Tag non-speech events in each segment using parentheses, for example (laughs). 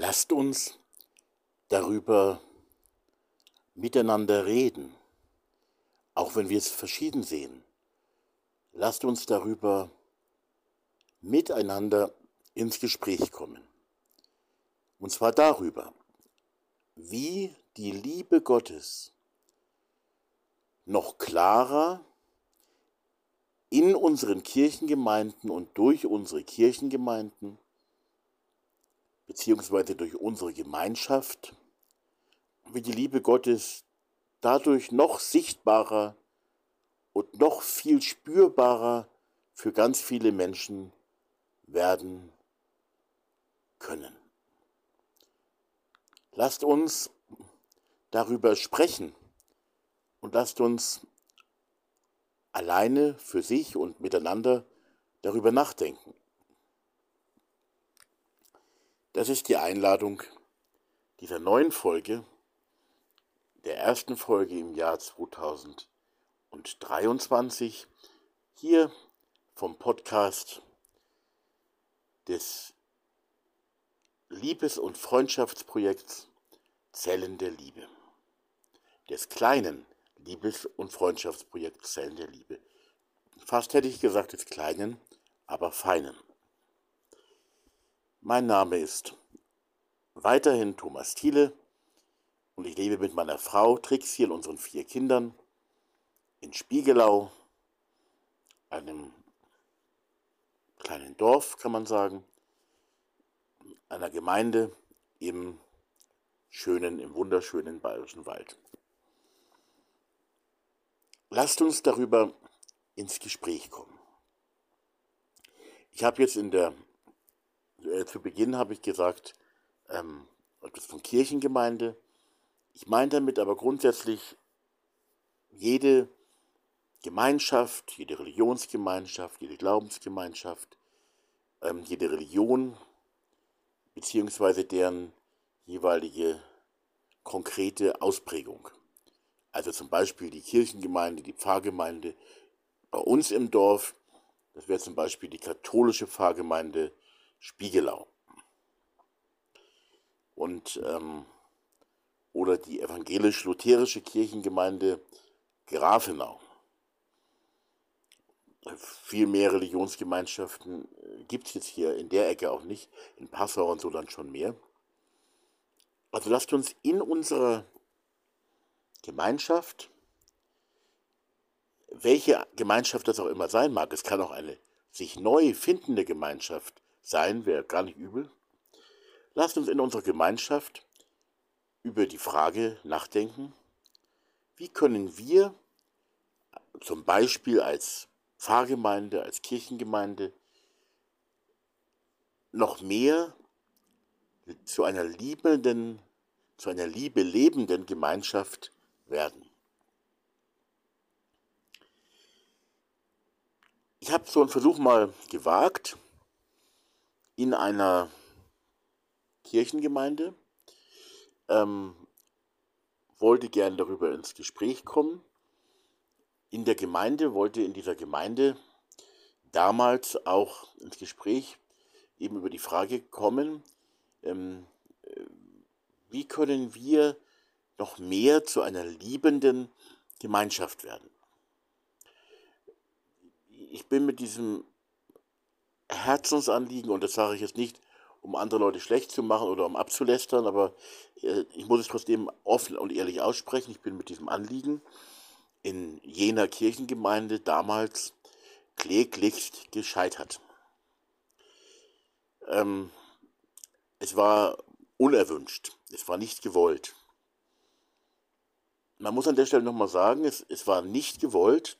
Lasst uns darüber miteinander reden, auch wenn wir es verschieden sehen. Lasst uns darüber miteinander ins Gespräch kommen. Und zwar darüber, wie die Liebe Gottes noch klarer in unseren Kirchengemeinden und durch unsere Kirchengemeinden beziehungsweise durch unsere Gemeinschaft, wie die Liebe Gottes dadurch noch sichtbarer und noch viel spürbarer für ganz viele Menschen werden können. Lasst uns darüber sprechen und lasst uns alleine für sich und miteinander darüber nachdenken. Das ist die Einladung dieser neuen Folge, der ersten Folge im Jahr 2023, hier vom Podcast des Liebes- und Freundschaftsprojekts Zellen der Liebe. Des kleinen Liebes- und Freundschaftsprojekts Zellen der Liebe. Fast hätte ich gesagt des kleinen, aber feinen. Mein Name ist weiterhin Thomas Thiele und ich lebe mit meiner Frau Trixie und unseren vier Kindern in Spiegelau, einem kleinen Dorf, kann man sagen, einer Gemeinde im schönen, im wunderschönen bayerischen Wald. Lasst uns darüber ins Gespräch kommen. Ich habe jetzt in der äh, zu Beginn habe ich gesagt, ähm, etwas von Kirchengemeinde. Ich meine damit aber grundsätzlich jede Gemeinschaft, jede Religionsgemeinschaft, jede Glaubensgemeinschaft, ähm, jede Religion, beziehungsweise deren jeweilige konkrete Ausprägung. Also zum Beispiel die Kirchengemeinde, die Pfarrgemeinde bei uns im Dorf, das wäre zum Beispiel die katholische Pfarrgemeinde Spiegelau. Und, ähm, oder die evangelisch-lutherische Kirchengemeinde Grafenau. Viel mehr Religionsgemeinschaften äh, gibt es jetzt hier in der Ecke auch nicht, in Passau und so dann schon mehr. Also lasst uns in unserer Gemeinschaft, welche Gemeinschaft das auch immer sein mag, es kann auch eine sich neu findende Gemeinschaft sein, wäre gar nicht übel. Lasst uns in unserer Gemeinschaft über die Frage nachdenken, wie können wir zum Beispiel als Pfarrgemeinde, als Kirchengemeinde noch mehr zu einer liebenden, zu einer Liebe lebenden Gemeinschaft werden. Ich habe so einen Versuch mal gewagt, in einer Kirchengemeinde, ähm, wollte gern darüber ins Gespräch kommen. In der Gemeinde wollte in dieser Gemeinde damals auch ins Gespräch eben über die Frage kommen, ähm, äh, wie können wir noch mehr zu einer liebenden Gemeinschaft werden. Ich bin mit diesem Herzensanliegen, und das sage ich jetzt nicht, um andere Leute schlecht zu machen oder um abzulästern, aber äh, ich muss es trotzdem offen und ehrlich aussprechen. Ich bin mit diesem Anliegen in jener Kirchengemeinde damals kläglichst gescheitert. Ähm, es war unerwünscht, es war nicht gewollt. Man muss an der Stelle nochmal sagen, es, es war nicht gewollt,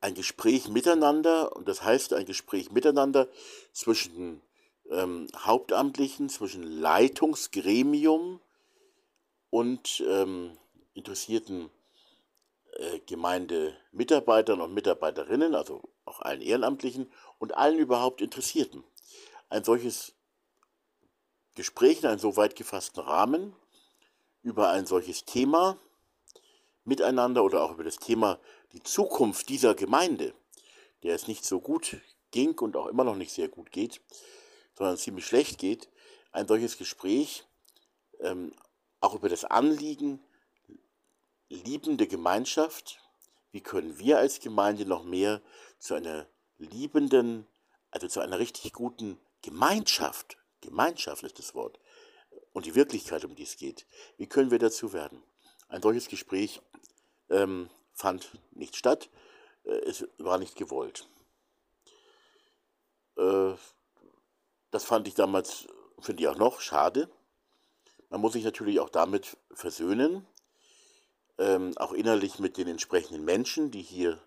ein Gespräch miteinander, und das heißt ein Gespräch miteinander zwischen ähm, Hauptamtlichen, zwischen Leitungsgremium und ähm, interessierten äh, Gemeindemitarbeitern und Mitarbeiterinnen, also auch allen Ehrenamtlichen und allen überhaupt Interessierten. Ein solches Gespräch in einem so weit gefassten Rahmen über ein solches Thema miteinander oder auch über das Thema die Zukunft dieser Gemeinde, der es nicht so gut ging und auch immer noch nicht sehr gut geht, sondern ziemlich schlecht geht, ein solches Gespräch ähm, auch über das Anliegen liebende Gemeinschaft, wie können wir als Gemeinde noch mehr zu einer liebenden, also zu einer richtig guten Gemeinschaft, Gemeinschaft ist das Wort, und die Wirklichkeit, um die es geht, wie können wir dazu werden? Ein solches Gespräch ähm, fand nicht statt, äh, es war nicht gewollt. Äh, das fand ich damals, finde ich auch noch, schade. Man muss sich natürlich auch damit versöhnen, ähm, auch innerlich mit den entsprechenden Menschen, die hier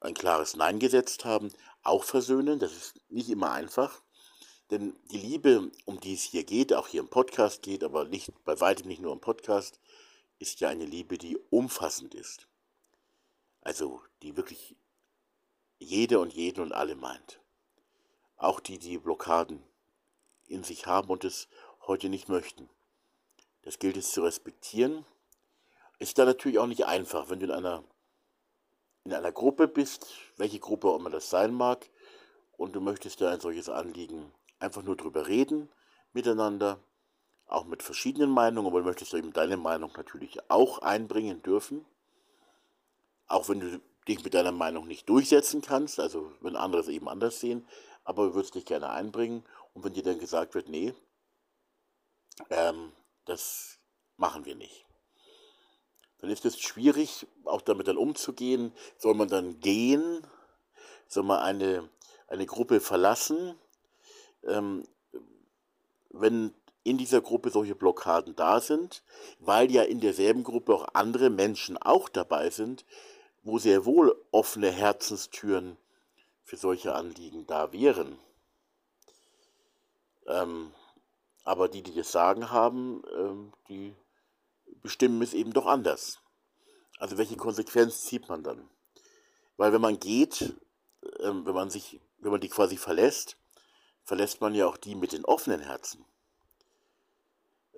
ein klares Nein gesetzt haben, auch versöhnen. Das ist nicht immer einfach. Denn die Liebe, um die es hier geht, auch hier im Podcast geht, aber nicht, bei weitem nicht nur im Podcast, ist ja eine Liebe, die umfassend ist. Also die wirklich jede und jeden und alle meint. Auch die, die Blockaden in sich haben und es heute nicht möchten. Das gilt es zu respektieren. Ist da natürlich auch nicht einfach, wenn du in einer, in einer Gruppe bist, welche Gruppe auch immer das sein mag, und du möchtest da ein solches Anliegen einfach nur drüber reden miteinander, auch mit verschiedenen Meinungen, aber du möchtest eben deine Meinung natürlich auch einbringen dürfen, auch wenn du dich mit deiner Meinung nicht durchsetzen kannst, also wenn andere es eben anders sehen, aber du würdest dich gerne einbringen und wenn dir dann gesagt wird, nee, ähm, das machen wir nicht. Dann ist es schwierig, auch damit dann umzugehen. Soll man dann gehen? Soll man eine, eine Gruppe verlassen? Ähm, wenn in dieser Gruppe solche Blockaden da sind, weil ja in derselben Gruppe auch andere Menschen auch dabei sind, wo sehr wohl offene Herzenstüren für solche Anliegen da wären. Ähm, aber die, die das Sagen haben, ähm, die bestimmen es eben doch anders. Also welche Konsequenz zieht man dann? Weil wenn man geht, ähm, wenn man sich, wenn man die quasi verlässt, verlässt man ja auch die mit den offenen Herzen.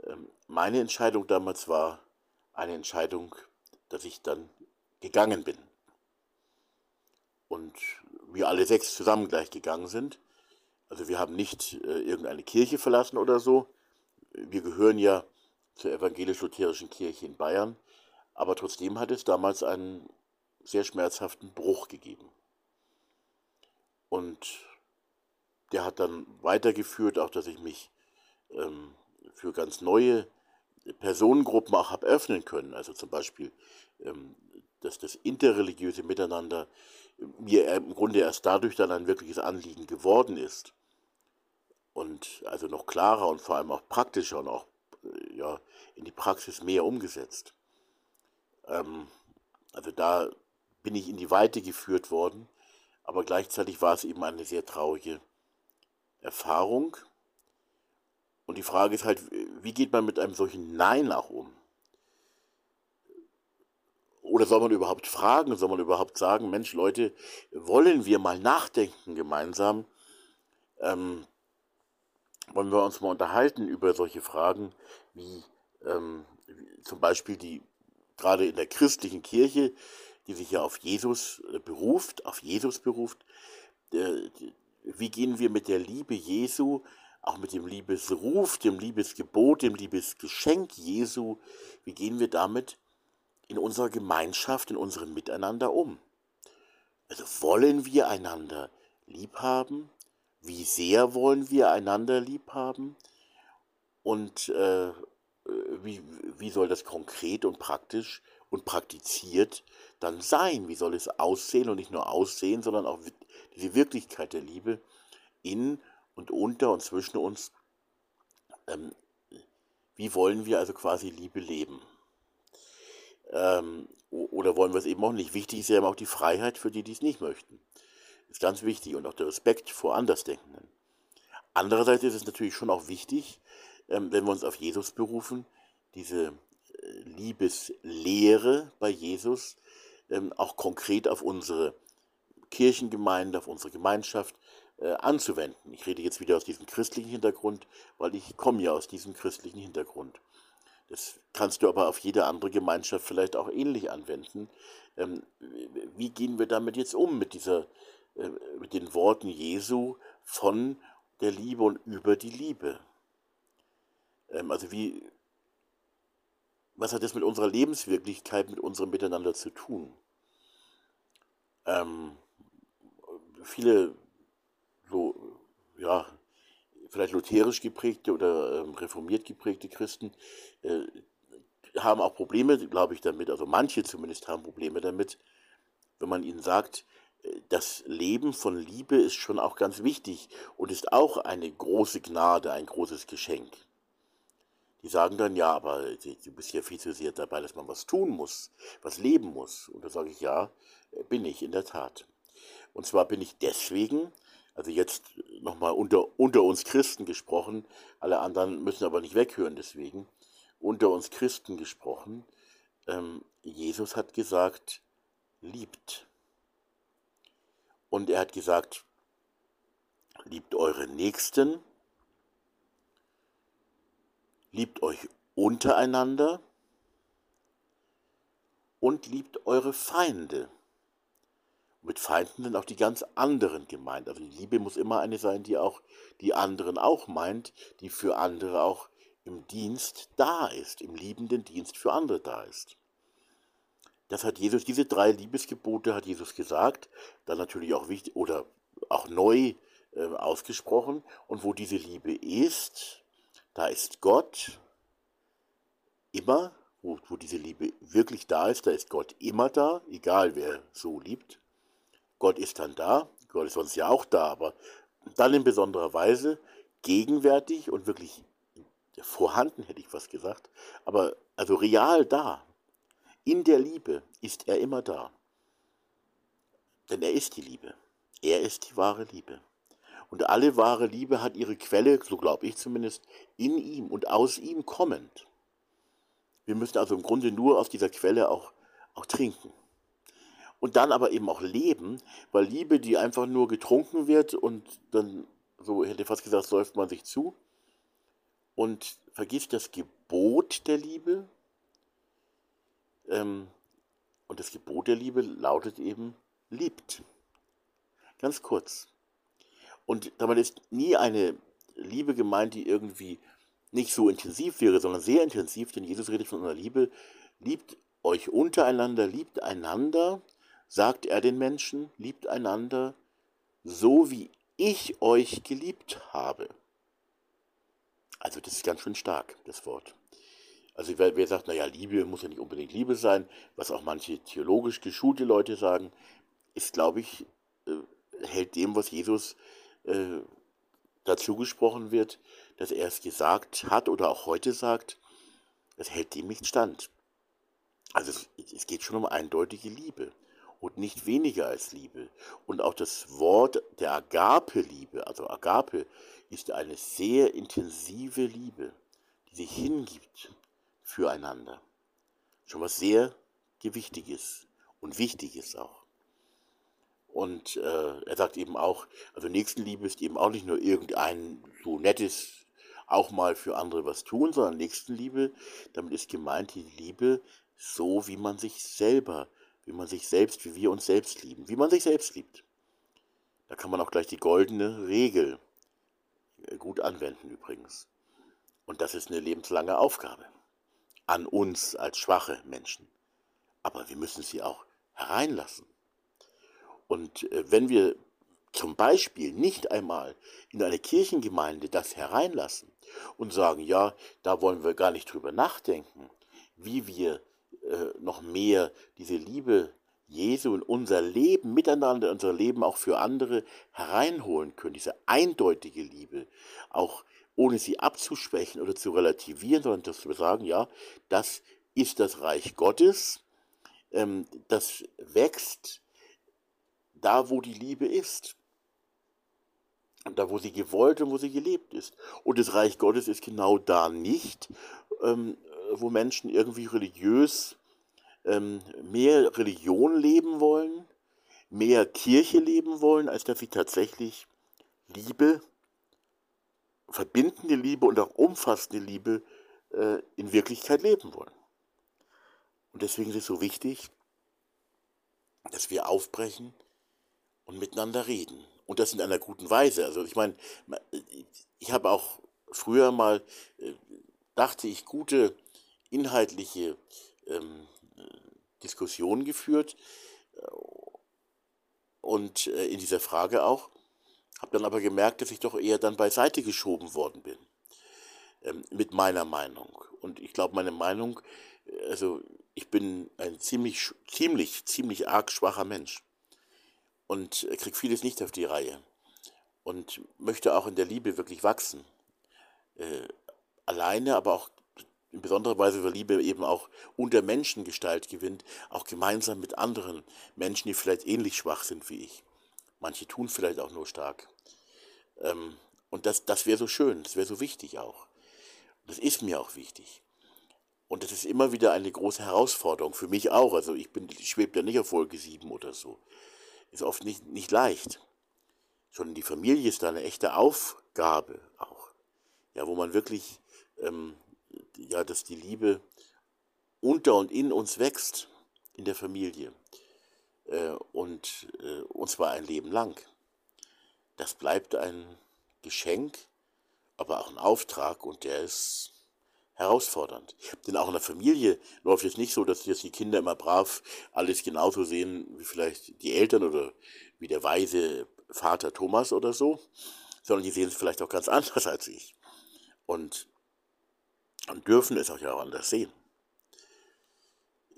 Ähm, meine Entscheidung damals war eine Entscheidung, dass ich dann gegangen bin. Und wir alle sechs zusammen gleich gegangen sind. Also wir haben nicht äh, irgendeine Kirche verlassen oder so. Wir gehören ja zur evangelisch-lutherischen Kirche in Bayern. Aber trotzdem hat es damals einen sehr schmerzhaften Bruch gegeben. Und der hat dann weitergeführt, auch dass ich mich ähm, für ganz neue Personengruppen auch habe öffnen können. Also zum Beispiel, ähm, dass das interreligiöse Miteinander mir im Grunde erst dadurch dann ein wirkliches Anliegen geworden ist und also noch klarer und vor allem auch praktischer und auch äh, ja, in die Praxis mehr umgesetzt. Ähm, also da bin ich in die Weite geführt worden, aber gleichzeitig war es eben eine sehr traurige Erfahrung. Und die Frage ist halt, wie geht man mit einem solchen Nein auch um? Oder soll man überhaupt fragen, soll man überhaupt sagen, Mensch Leute, wollen wir mal nachdenken gemeinsam? Ähm, wollen wir uns mal unterhalten über solche Fragen wie, ähm, zum Beispiel die gerade in der christlichen Kirche, die sich ja auf Jesus äh, beruft, auf Jesus beruft, äh, wie gehen wir mit der Liebe Jesu, auch mit dem Liebesruf, dem Liebesgebot, dem Liebesgeschenk Jesu, wie gehen wir damit in unserer Gemeinschaft, in unserem Miteinander um? Also wollen wir einander lieb haben? wie sehr wollen wir einander lieb haben und äh, wie, wie soll das konkret und praktisch und praktiziert dann sein? Wie soll es aussehen und nicht nur aussehen, sondern auch diese Wirklichkeit der Liebe in und unter und zwischen uns? Ähm, wie wollen wir also quasi Liebe leben? Ähm, oder wollen wir es eben auch nicht? Wichtig ist ja eben auch die Freiheit für die, die es nicht möchten ist ganz wichtig und auch der Respekt vor Andersdenkenden. Andererseits ist es natürlich schon auch wichtig, ähm, wenn wir uns auf Jesus berufen, diese äh, Liebeslehre bei Jesus ähm, auch konkret auf unsere Kirchengemeinde, auf unsere Gemeinschaft äh, anzuwenden. Ich rede jetzt wieder aus diesem christlichen Hintergrund, weil ich komme ja aus diesem christlichen Hintergrund. Das kannst du aber auf jede andere Gemeinschaft vielleicht auch ähnlich anwenden. Ähm, wie gehen wir damit jetzt um, mit dieser äh, mit den Worten Jesu von der Liebe und über die Liebe. Ähm, also wie, was hat das mit unserer Lebenswirklichkeit, mit unserem Miteinander zu tun? Ähm, viele so, ja, vielleicht lutherisch geprägte oder ähm, reformiert geprägte Christen äh, haben auch Probleme, glaube ich, damit, also manche zumindest haben Probleme damit, wenn man ihnen sagt, äh, das Leben von Liebe ist schon auch ganz wichtig und ist auch eine große Gnade, ein großes Geschenk. Die sagen dann, ja, aber du bist ja viel zu sehr dabei, dass man was tun muss, was leben muss. Und da sage ich, ja, äh, bin ich in der Tat. Und zwar bin ich deswegen, also jetzt nochmal unter, unter uns Christen gesprochen, alle anderen müssen aber nicht weghören deswegen, unter uns Christen gesprochen, ähm, Jesus hat gesagt, liebt. Und er hat gesagt, liebt eure Nächsten, liebt euch untereinander und liebt eure Feinde. Mit Feinden sind auch die ganz anderen gemeint. Also die Liebe muss immer eine sein, die auch die anderen auch meint, die für andere auch im Dienst da ist, im liebenden Dienst für andere da ist. Das hat Jesus, diese drei Liebesgebote hat Jesus gesagt, dann natürlich auch wichtig oder auch neu äh, ausgesprochen. Und wo diese Liebe ist, da ist Gott immer, wo, wo diese Liebe wirklich da ist, da ist Gott immer da, egal wer so liebt. Gott ist dann da, Gott ist sonst ja auch da, aber dann in besonderer Weise gegenwärtig und wirklich vorhanden, hätte ich fast gesagt, aber also real da. In der Liebe ist er immer da. Denn er ist die Liebe. Er ist die wahre Liebe. Und alle wahre Liebe hat ihre Quelle, so glaube ich zumindest, in ihm und aus ihm kommend. Wir müssen also im Grunde nur aus dieser Quelle auch, auch trinken und dann aber eben auch leben, weil Liebe, die einfach nur getrunken wird und dann, so hätte ich fast gesagt, säuft man sich zu und vergisst das Gebot der Liebe. Ähm, und das Gebot der Liebe lautet eben, liebt. Ganz kurz. Und damit ist nie eine Liebe gemeint, die irgendwie nicht so intensiv wäre, sondern sehr intensiv, denn Jesus redet von einer Liebe, liebt euch untereinander, liebt einander sagt er den Menschen, liebt einander, so wie ich euch geliebt habe. Also das ist ganz schön stark, das Wort. Also wer, wer sagt, naja, Liebe muss ja nicht unbedingt Liebe sein, was auch manche theologisch geschulte Leute sagen, ist, glaube ich, äh, hält dem, was Jesus äh, dazu gesprochen wird, dass er es gesagt hat oder auch heute sagt, es hält dem nicht stand. Also es, es geht schon um eindeutige Liebe und nicht weniger als Liebe. Und auch das Wort der Agape-Liebe, also Agape, ist eine sehr intensive Liebe, die sich hingibt füreinander. Schon was sehr Gewichtiges und Wichtiges auch. Und äh, er sagt eben auch, also Nächstenliebe ist eben auch nicht nur irgendein so nettes, auch mal für andere was tun, sondern Nächstenliebe, damit ist gemeint die Liebe so, wie man sich selber wie man sich selbst, wie wir uns selbst lieben, wie man sich selbst liebt. Da kann man auch gleich die goldene Regel äh, gut anwenden übrigens. Und das ist eine lebenslange Aufgabe an uns als schwache Menschen. Aber wir müssen sie auch hereinlassen. Und äh, wenn wir zum Beispiel nicht einmal in eine Kirchengemeinde das hereinlassen und sagen, ja, da wollen wir gar nicht drüber nachdenken, wie wir äh, noch mehr diese Liebe Jesu in unser Leben miteinander, in unser Leben auch für andere hereinholen können, diese eindeutige Liebe, auch ohne sie abzuschwächen oder zu relativieren, sondern dass wir sagen, ja, das ist das Reich Gottes, ähm, das wächst da, wo die Liebe ist. Da, wo sie gewollt und wo sie gelebt ist. Und das Reich Gottes ist genau da nicht, ähm, wo Menschen irgendwie religiös ähm, mehr Religion leben wollen, mehr Kirche leben wollen, als dass sie tatsächlich Liebe, verbindende Liebe und auch umfassende Liebe äh, in Wirklichkeit leben wollen. Und deswegen ist es so wichtig, dass wir aufbrechen und miteinander reden Und das in einer guten Weise. Also ich meine, ich habe auch früher mal, äh, dachte ich, gute inhaltliche ähm, Diskussionen geführt äh, und äh, in dieser Frage auch, habe dann aber gemerkt, dass ich doch eher dann beiseite geschoben worden bin ähm, mit meiner Meinung. Und ich glaube, meine Meinung, also ich bin ein ziemlich, ziemlich, ziemlich arg schwacher Mensch und kriege vieles nicht auf die Reihe und möchte auch in der Liebe wirklich wachsen. Äh, alleine, aber auch in besonderer Weise, weil Liebe eben auch unter Menschen Gestalt gewinnt, auch gemeinsam mit anderen Menschen, die vielleicht ähnlich schwach sind wie ich. Manche tun vielleicht auch nur stark. Ähm, und das, das wäre so schön, das wäre so wichtig auch. Das ist mir auch wichtig. Und das ist immer wieder eine große Herausforderung, für mich auch. Also ich, bin, ich schwebe ja nicht auf Folge 7 oder so. Ist oft nicht, nicht leicht. Schon die Familie ist da eine echte Aufgabe auch. Ja, wo man wirklich, ähm, ja, dass die Liebe unter und in uns wächst, in der Familie. Äh, und, äh, und zwar ein Leben lang. Das bleibt ein Geschenk, aber auch ein Auftrag und der ist herausfordernd. Denn auch in der Familie läuft es nicht so, dass jetzt die Kinder immer brav alles genauso sehen wie vielleicht die Eltern oder wie der weise Vater Thomas oder so, sondern die sehen es vielleicht auch ganz (laughs) anders als ich. Und, und dürfen es auch ja auch anders sehen.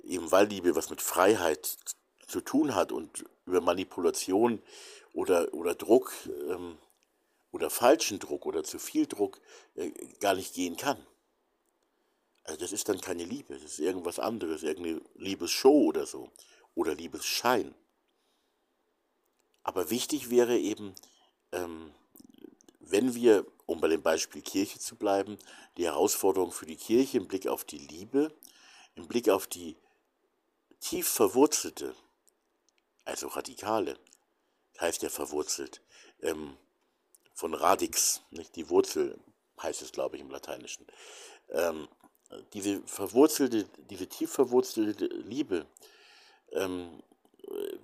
Eben weil Liebe was mit Freiheit zu tun hat und über Manipulation oder, oder Druck ähm, oder falschen Druck oder zu viel Druck äh, gar nicht gehen kann. Also das ist dann keine Liebe, das ist irgendwas anderes, irgendeine Liebesshow oder so oder Liebesschein. Aber wichtig wäre eben, ähm, wenn wir, um bei dem Beispiel Kirche zu bleiben, die Herausforderung für die Kirche im Blick auf die Liebe, im Blick auf die tief verwurzelte, also radikale, heißt ja verwurzelt, ähm, von radix, nicht die Wurzel heißt es, glaube ich, im Lateinischen. Ähm, diese verwurzelte, diese tief verwurzelte Liebe, ähm,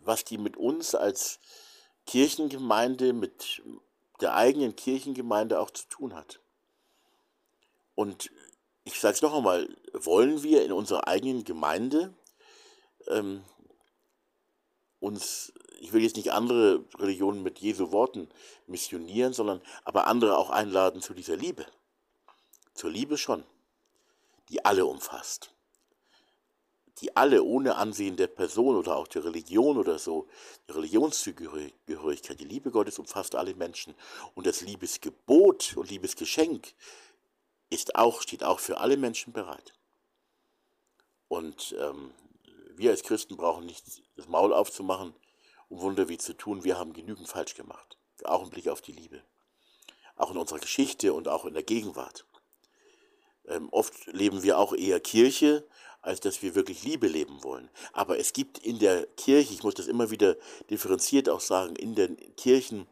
was die mit uns als Kirchengemeinde, mit der eigenen Kirchengemeinde auch zu tun hat. Und ich sage es noch einmal, wollen wir in unserer eigenen Gemeinde ähm, uns, ich will jetzt nicht andere Religionen mit Jesu Worten missionieren, sondern aber andere auch einladen zu dieser Liebe. Zur Liebe schon, die alle umfasst die alle ohne Ansehen der Person oder auch der Religion oder so, die Religionszugehörigkeit, die Liebe Gottes umfasst alle Menschen. Und das Liebesgebot und Liebesgeschenk ist auch, steht auch für alle Menschen bereit. Und ähm, wir als Christen brauchen nicht das Maul aufzumachen, um Wunder wie zu tun. Wir haben genügend falsch gemacht. Auch im Blick auf die Liebe. Auch in unserer Geschichte und auch in der Gegenwart. Ähm, oft leben wir auch eher Kirche als dass wir wirklich Liebe leben wollen. Aber es gibt in der Kirche, ich muss das immer wieder differenziert auch sagen, in den Kirchen,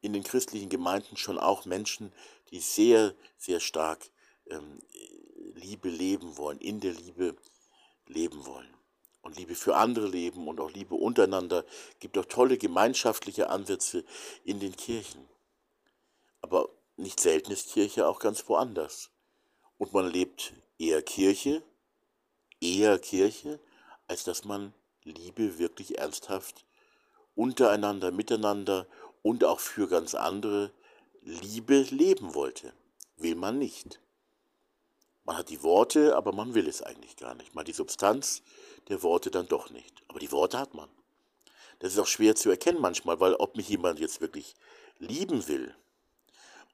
in den christlichen Gemeinden schon auch Menschen, die sehr, sehr stark ähm, Liebe leben wollen, in der Liebe leben wollen. Und Liebe für andere leben und auch Liebe untereinander. Es gibt auch tolle gemeinschaftliche Ansätze in den Kirchen. Aber nicht selten ist Kirche auch ganz woanders. Und man lebt eher Kirche eher Kirche, als dass man Liebe wirklich ernsthaft untereinander, miteinander und auch für ganz andere Liebe leben wollte. Will man nicht. Man hat die Worte, aber man will es eigentlich gar nicht. Man hat die Substanz der Worte dann doch nicht. Aber die Worte hat man. Das ist auch schwer zu erkennen manchmal, weil ob mich jemand jetzt wirklich lieben will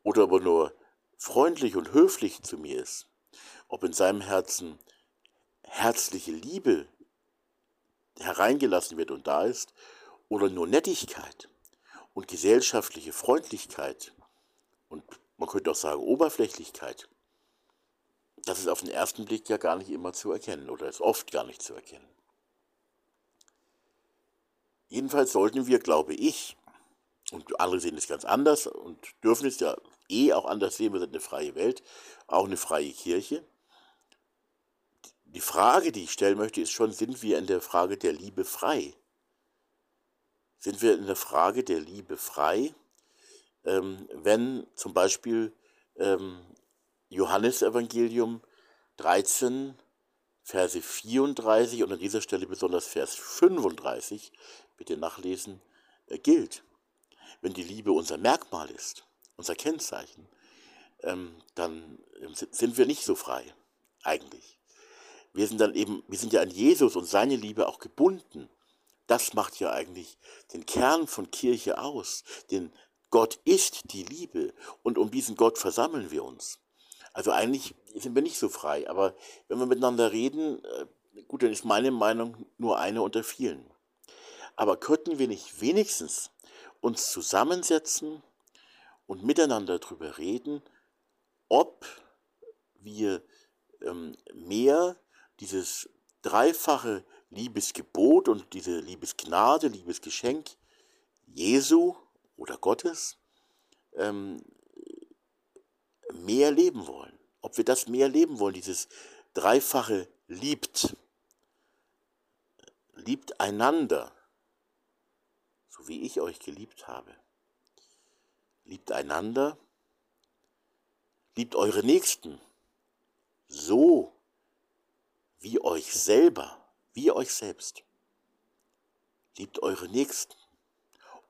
oder aber nur freundlich und höflich zu mir ist, ob in seinem Herzen herzliche Liebe hereingelassen wird und da ist, oder nur Nettigkeit und gesellschaftliche Freundlichkeit und man könnte auch sagen Oberflächlichkeit, das ist auf den ersten Blick ja gar nicht immer zu erkennen oder ist oft gar nicht zu erkennen. Jedenfalls sollten wir, glaube ich, und andere sehen es ganz anders und dürfen es ja eh auch anders sehen, wir sind eine freie Welt, auch eine freie Kirche, die Frage, die ich stellen möchte, ist schon, sind wir in der Frage der Liebe frei? sind wir in der Frage der Liebe frei, ähm, wenn zum Beispiel ähm, Johannes Evangelium 13, Verse 34 und an dieser Stelle besonders Vers 35, bitte nachlesen, äh, gilt. Wenn die Liebe unser Merkmal ist, unser Kennzeichen, ähm, dann ähm, sind wir nicht so frei, eigentlich. Wir sind dann eben, wir sind ja an Jesus und seine Liebe auch gebunden. Das macht ja eigentlich den Kern von Kirche aus. Denn Gott ist die Liebe und um diesen Gott versammeln wir uns. Also eigentlich sind wir nicht so frei, aber wenn wir miteinander reden, äh, gut, dann ist meine Meinung nur eine unter vielen. Aber könnten wir nicht wenigstens uns zusammensetzen und miteinander darüber reden, ob wir ähm, mehr dieses dreifache Liebesgebot und diese Liebesgnade, Liebesgeschenk Jesu oder Gottes ähm, mehr leben wollen. Ob wir das mehr leben wollen, dieses dreifache liebt, liebt einander, so wie ich euch geliebt habe. Liebt einander, liebt eure Nächsten, so wie euch selber, wie euch selbst. Liebt eure Nächsten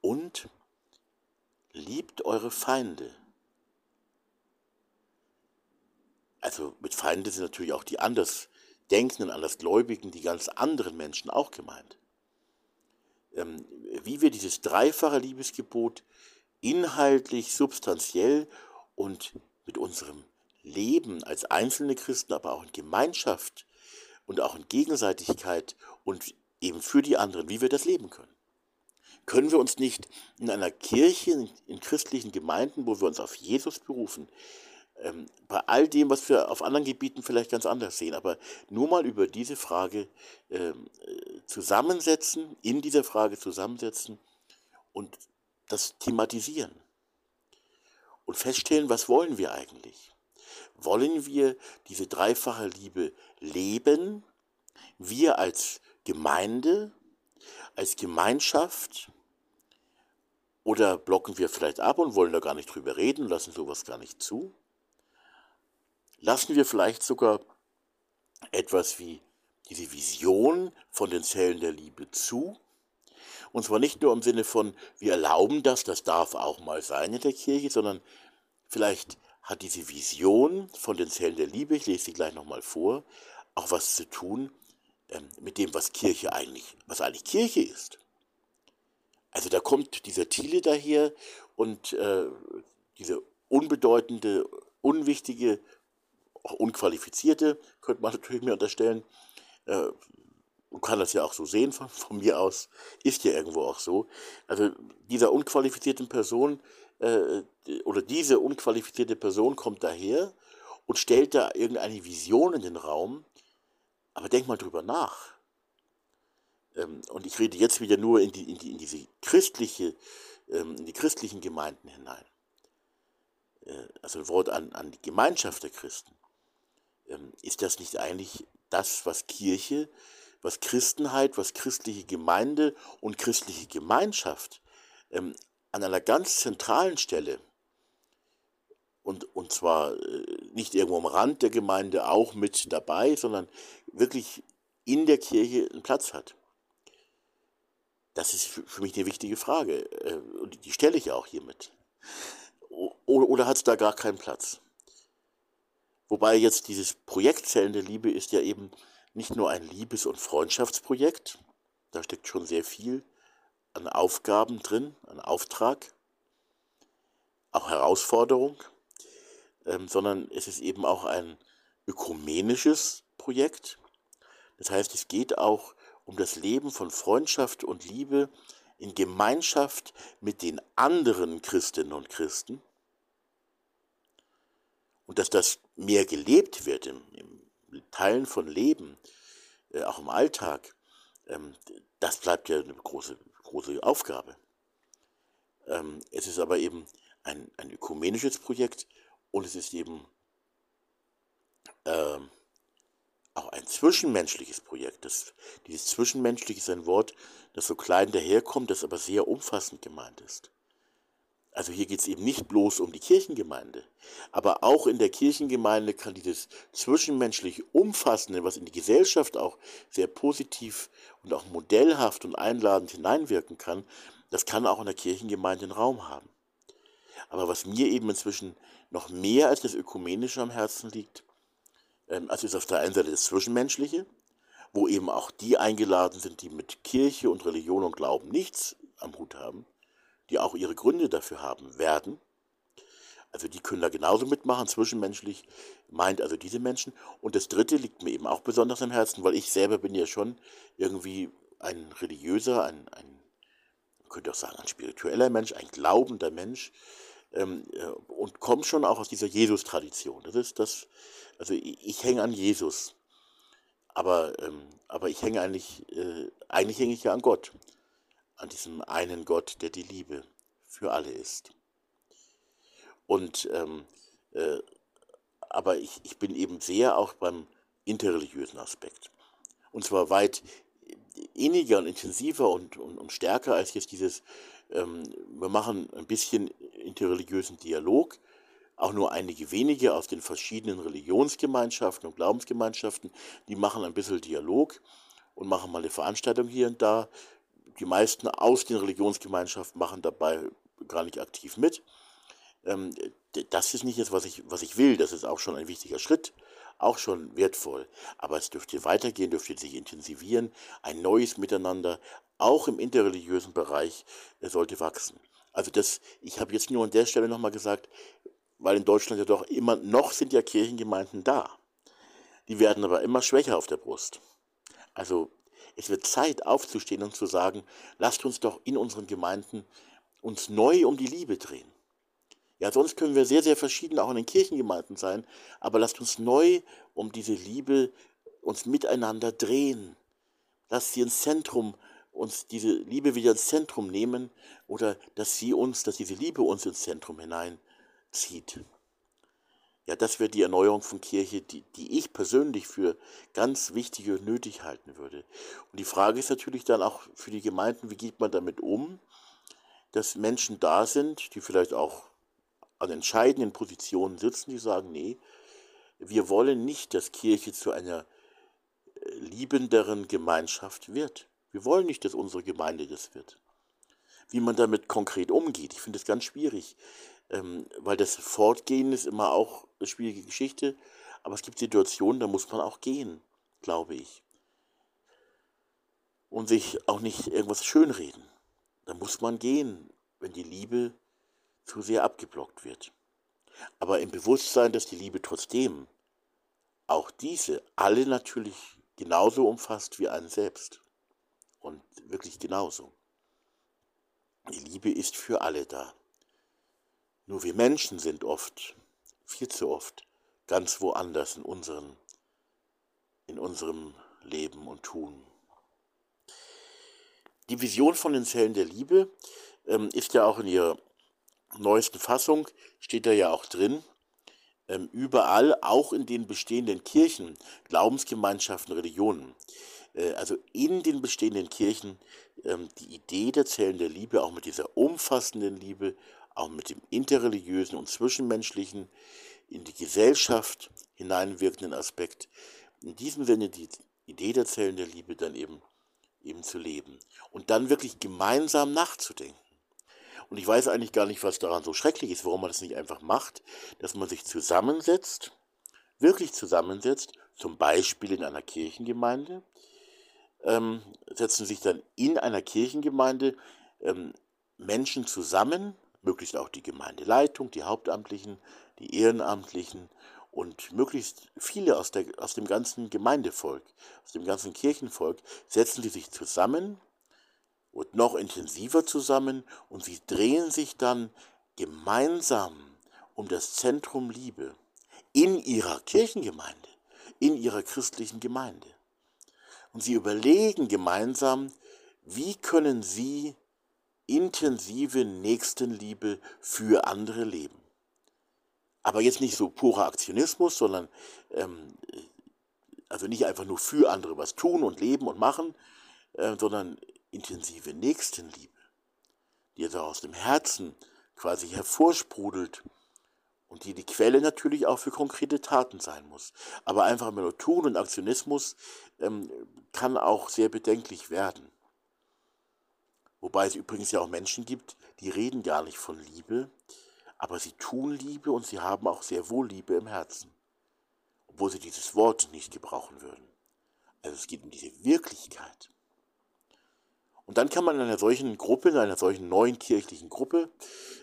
und liebt eure Feinde. Also mit Feinde sind natürlich auch die Andersdenkenden, Andersgläubigen, die ganz anderen Menschen auch gemeint. Ähm, wie wir dieses dreifache Liebesgebot inhaltlich, substanziell und mit unserem Leben als einzelne Christen, aber auch in Gemeinschaft und auch in Gegenseitigkeit und eben für die anderen, wie wir das leben können. Können wir uns nicht in einer Kirche, in christlichen Gemeinden, wo wir uns auf Jesus berufen, ähm, bei all dem, was wir auf anderen Gebieten vielleicht ganz anders sehen, aber nur mal über diese Frage ähm, äh, zusammensetzen, in dieser Frage zusammensetzen und das thematisieren und feststellen, was wollen wir eigentlich? Wollen wir diese dreifache Liebe leben? Wir als Gemeinde, als Gemeinschaft? Oder blocken wir vielleicht ab und wollen da gar nicht drüber reden, lassen sowas gar nicht zu? Lassen wir vielleicht sogar etwas wie diese Vision von den Zellen der Liebe zu? Und zwar nicht nur im Sinne von, wir erlauben das, das darf auch mal sein in der Kirche, sondern vielleicht hat diese Vision von den Zellen der Liebe, ich lese sie gleich nochmal vor, auch was zu tun ähm, mit dem, was Kirche eigentlich, was eigentlich Kirche ist. Also da kommt dieser Thiele daher und äh, diese unbedeutende, unwichtige, auch unqualifizierte, könnte man (laughs) natürlich mir unterstellen, äh, und kann das ja auch so sehen von, von, mir aus, ist ja irgendwo auch so. Also dieser unqualifizierten Person äh, oder diese unqualifizierte Person kommt daher und stellt da irgendeine Vision in den Raum, aber denk mal drüber nach. Ähm, und ich rede jetzt wieder nur in, die, in, die, in diese christliche, ähm, in die christlichen Gemeinden hinein. Äh, also ein Wort an, an die Gemeinschaft der Christen. Ähm, ist das nicht eigentlich das, was Kirche, was Christenheit, was christliche Gemeinde und christliche Gemeinschaft ähm, an einer ganz zentralen Stelle und, und zwar äh, nicht irgendwo am Rand der Gemeinde auch mit dabei, sondern wirklich in der Kirche einen Platz hat. Das ist für mich eine wichtige Frage äh, und die stelle ich auch hiermit. Oder, hat es da gar keinen Platz? Wobei jetzt dieses Projekt Zellen der Liebe ist ja eben nicht nur ein Liebes- und Freundschaftsprojekt, da steckt schon sehr viel an Aufgaben drin, an Auftrag, auch Herausforderung, ähm, sondern es ist eben auch ein ökumenisches Projekt. Das heißt, es geht auch um das Leben von Freundschaft und Liebe in Gemeinschaft mit den anderen Christinnen und Christen. Und dass das mehr gelebt wird im, im Teilen von Leben, äh, auch im Alltag, ähm, das bleibt ja eine große große Aufgabe. Ähm, es ist aber eben ein, ein ökumenisches Projekt und es ist eben ähm, auch ein zwischenmenschliches Projekt. Das, dieses Zwischenmenschlich ist ein Wort, das so klein daherkommt, das aber sehr umfassend gemeint ist. Also hier geht es eben nicht bloß um die Kirchengemeinde, aber auch in der Kirchengemeinde kann dieses zwischenmenschlich Umfassende, was in die Gesellschaft auch sehr positiv und auch modellhaft und einladend hineinwirken kann, das kann auch in der Kirchengemeinde einen Raum haben. Aber was mir eben inzwischen noch mehr als das Ökumenische am Herzen liegt, ähm, also ist auf der einen Seite das Zwischenmenschliche, wo eben auch die eingeladen sind, die mit Kirche und Religion und Glauben nichts am Hut haben die auch ihre Gründe dafür haben werden. Also die können da genauso mitmachen, zwischenmenschlich meint also diese Menschen. Und das Dritte liegt mir eben auch besonders am Herzen, weil ich selber bin ja schon irgendwie ein religiöser, ein, ein man könnte auch sagen, ein spiritueller Mensch, ein glaubender Mensch ähm, äh, und komme schon auch aus dieser Jesus-Tradition. Das ist das, also ich, ich hänge an Jesus, aber, ähm, aber ich hänge eigentlich, äh, eigentlich hänge ich ja an Gott an diesem einen Gott, der die Liebe für alle ist. Und ähm, äh, aber ich, ich bin eben sehr auch beim interreligiösen Aspekt. Und zwar weit inniger und intensiver und, und, und stärker als jetzt dieses, ähm, wir machen ein bisschen interreligiösen Dialog, auch nur einige wenige aus den verschiedenen Religionsgemeinschaften und Glaubensgemeinschaften, die machen ein bisschen Dialog und machen mal eine Veranstaltung hier und da, die meisten aus den Religionsgemeinschaften machen dabei gar nicht aktiv mit. Ähm, das ist nicht das, was ich, was ich will. Das ist auch schon ein wichtiger Schritt, auch schon wertvoll. Aber es dürfte weitergehen, dürfte sich intensivieren. Ein neues Miteinander, auch im interreligiösen Bereich, sollte wachsen. Also das, ich habe jetzt nur an der Stelle nochmal gesagt, weil in Deutschland ja doch immer noch sind ja Kirchengemeinden da. Die werden aber immer schwächer auf der Brust. Also es wird Zeit aufzustehen und zu sagen, lasst uns doch in unseren Gemeinden uns neu um die Liebe drehen. Ja, sonst können wir sehr, sehr verschieden auch in den Kirchengemeinden sein, aber lasst uns neu um diese Liebe uns miteinander drehen. Lasst sie ins Zentrum, uns diese Liebe wieder ins Zentrum nehmen oder dass sie uns, dass diese Liebe uns ins Zentrum hineinzieht. Ja, das wäre die Erneuerung von Kirche, die, die ich persönlich für ganz wichtig und nötig halten würde. Und die Frage ist natürlich dann auch für die Gemeinden, wie geht man damit um, dass Menschen da sind, die vielleicht auch an entscheidenden Positionen sitzen, die sagen, nee, wir wollen nicht, dass Kirche zu einer äh, liebenderen Gemeinschaft wird. Wir wollen nicht, dass unsere Gemeinde das wird. Wie man damit konkret umgeht, ich finde es ganz schwierig ähm, weil das Fortgehen ist immer auch eine schwierige Geschichte, aber es gibt Situationen, da muss man auch gehen, glaube ich. Und sich auch nicht irgendwas schönreden. Da muss man gehen, wenn die Liebe zu sehr abgeblockt wird. Aber im Bewusstsein, dass die Liebe trotzdem auch diese alle natürlich genauso umfasst wie einen selbst. Und wirklich genauso. Die Liebe ist für alle da. Nur wir Menschen sind oft, viel zu oft, ganz woanders in, unseren, in unserem Leben und Tun. Die Vision von den Zellen der Liebe ähm, ist ja auch in ihrer neuesten Fassung, steht da ja auch drin, ähm, überall, auch in den bestehenden Kirchen, Glaubensgemeinschaften, Religionen. Äh, also in den bestehenden Kirchen ähm, die Idee der Zellen der Liebe, auch mit dieser umfassenden Liebe, auch mit dem interreligiösen und zwischenmenschlichen, in die Gesellschaft hineinwirkenden Aspekt, in diesem Sinne die Idee der Zellen der Liebe dann eben, eben zu leben und dann wirklich gemeinsam nachzudenken. Und ich weiß eigentlich gar nicht, was daran so schrecklich ist, warum man das nicht einfach macht, dass man sich zusammensetzt, wirklich zusammensetzt, zum Beispiel in einer Kirchengemeinde, ähm, setzen sich dann in einer Kirchengemeinde ähm, Menschen zusammen, möglichst auch die Gemeindeleitung, die Hauptamtlichen, die Ehrenamtlichen und möglichst viele aus, der, aus dem ganzen Gemeindevolk, aus dem ganzen Kirchenvolk, setzen sie sich zusammen und noch intensiver zusammen und sie drehen sich dann gemeinsam um das Zentrum Liebe in ihrer Kirchengemeinde, in ihrer christlichen Gemeinde. Und sie überlegen gemeinsam, wie können sie intensive Nächstenliebe für andere leben. Aber jetzt nicht so purer Aktionismus, sondern ähm, also nicht einfach nur für andere was tun und leben und machen, äh, sondern intensive Nächstenliebe, die also aus dem Herzen quasi hervorsprudelt und die die Quelle natürlich auch für konkrete Taten sein muss. Aber einfach nur Tun und Aktionismus ähm, kann auch sehr bedenklich werden. Wobei es übrigens ja auch Menschen gibt, die reden gar nicht von Liebe, aber sie tun Liebe und sie haben auch sehr wohl Liebe im Herzen, obwohl sie dieses Wort nicht gebrauchen würden. Also es geht um diese Wirklichkeit. Und dann kann man in einer solchen Gruppe, in einer solchen neuen kirchlichen Gruppe,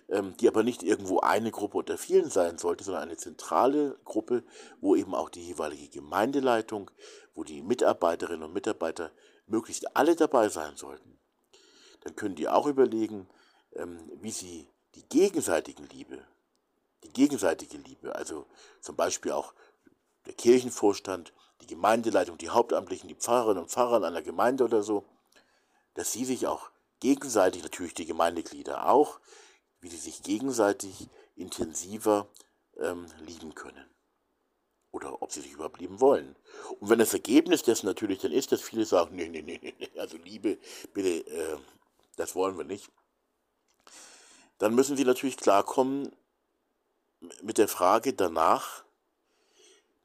ähm, die aber nicht irgendwo eine Gruppe unter vielen sein sollte, sondern eine zentrale Gruppe, wo eben auch die jeweilige Gemeindeleitung, wo die Mitarbeiterinnen und Mitarbeiter möglichst alle dabei sein sollten, dann können die auch überlegen, ähm, wie sie die gegenseitigen Liebe, die gegenseitige Liebe, also zum Beispiel auch der Kirchenvorstand, die Gemeindeleitung, die Hauptamtlichen, die Pfarrerinnen und Pfarrer einer Gemeinde oder so, dass sie sich auch gegenseitig, natürlich die Gemeindeglieder auch, wie sie sich gegenseitig intensiver ähm, lieben können. Oder ob sie sich überhaupt lieben wollen. Und wenn das Ergebnis dessen natürlich dann ist, dass viele sagen, nee, nee, nee, nee, also Liebe, bitte, äh, das wollen wir nicht, dann müssen sie natürlich klarkommen mit der Frage danach,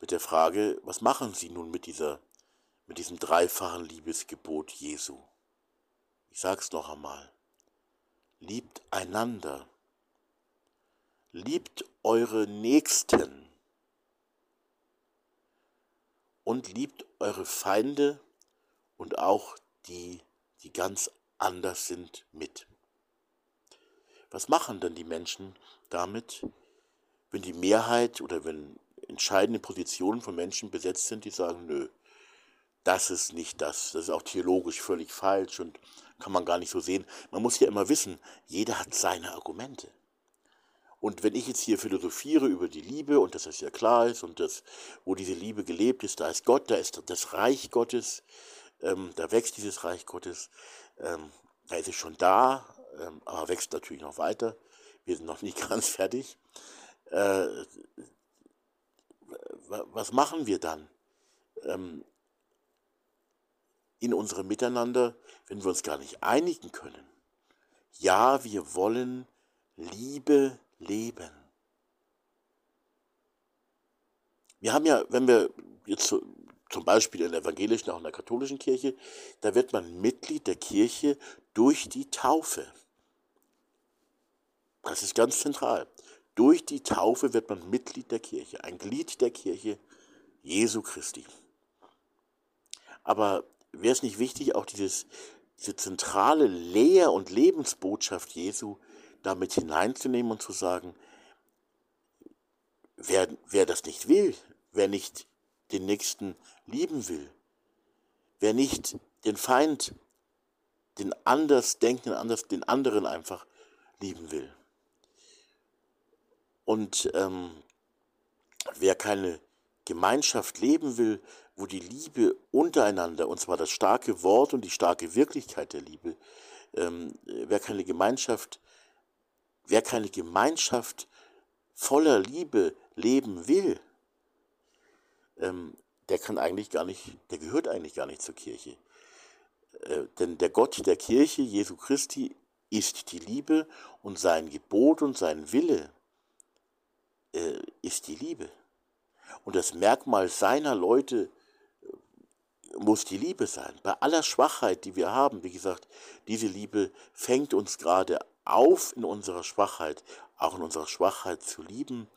mit der Frage, was machen sie nun mit dieser, mit diesem dreifachen Liebesgebot Jesu? Ich sag's noch einmal. Liebt einander. Liebt eure Nächsten. Und liebt eure Feinde und auch die, die ganz anders sind, mit. Was machen denn die Menschen damit, wenn die Mehrheit oder wenn entscheidende Positionen von Menschen besetzt sind, die sagen, nö, das ist nicht das, das ist auch theologisch völlig falsch und kann man gar nicht so sehen. Man muss ja immer wissen, jeder hat seine Argumente. Und wenn ich jetzt hier philosophiere über die Liebe und dass das ja klar ist und das, wo diese Liebe gelebt ist, da ist Gott, da ist das Reich Gottes, ähm, da wächst dieses Reich Gottes, ähm, da ist es schon da, ähm, aber wächst natürlich noch weiter. Wir sind noch (laughs) nicht ganz fertig. Äh, was machen wir dann? Ähm, in unserem Miteinander, wenn wir uns gar nicht einigen können. Ja, wir wollen Liebe leben. Wir haben ja, wenn wir jetzt zum Beispiel in der evangelischen, auch in der katholischen Kirche, da wird man Mitglied der Kirche durch die Taufe. Das ist ganz zentral. Durch die Taufe wird man Mitglied der Kirche, ein Glied der Kirche Jesu Christi. Aber wäre es nicht wichtig, auch dieses, diese zentrale Lehr- und Lebensbotschaft Jesu damit hineinzunehmen und zu sagen, wer, wer das nicht will, wer nicht den Nächsten lieben will, wer nicht den Feind, den Andersdenkenden, anders, den anderen einfach lieben will. Und ähm, wer keine Gemeinschaft leben will, wo die Liebe untereinander, und zwar das starke Wort und die starke Wirklichkeit der Liebe, ähm, wer keine Gemeinschaft, wer keine Gemeinschaft voller Liebe leben will, ähm, der kann eigentlich gar nicht, der gehört eigentlich gar nicht zur Kirche. Äh, denn der Gott der Kirche, Jesu Christi, ist die Liebe und sein Gebot und sein Wille äh, ist die Liebe. Und das Merkmal seiner Leute äh, muss die Liebe sein. Bei aller Schwachheit, die wir haben, wie gesagt, diese Liebe fängt uns gerade auf in unserer Schwachheit, auch in unserer Schwachheit zu lieben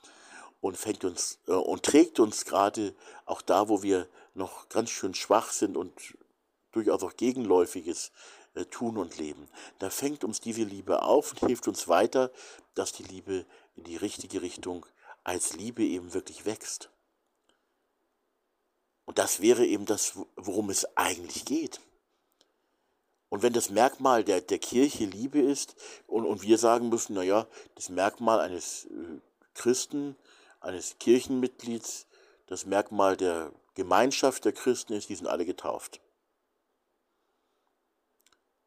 und fängt uns äh, und trägt uns gerade auch da, wo wir noch ganz schön schwach sind und durchaus auch gegenläufiges äh, tun und leben. Da fängt uns diese Liebe auf und hilft uns weiter, dass die Liebe in die richtige Richtung als Liebe eben wirklich wächst. Und das wäre eben das, worum es eigentlich geht. Und wenn das Merkmal der, der Kirche Liebe ist und, und wir sagen müssen, naja, das Merkmal eines äh, Christen, eines Kirchenmitglieds, das Merkmal der Gemeinschaft der Christen ist, die sind alle getauft.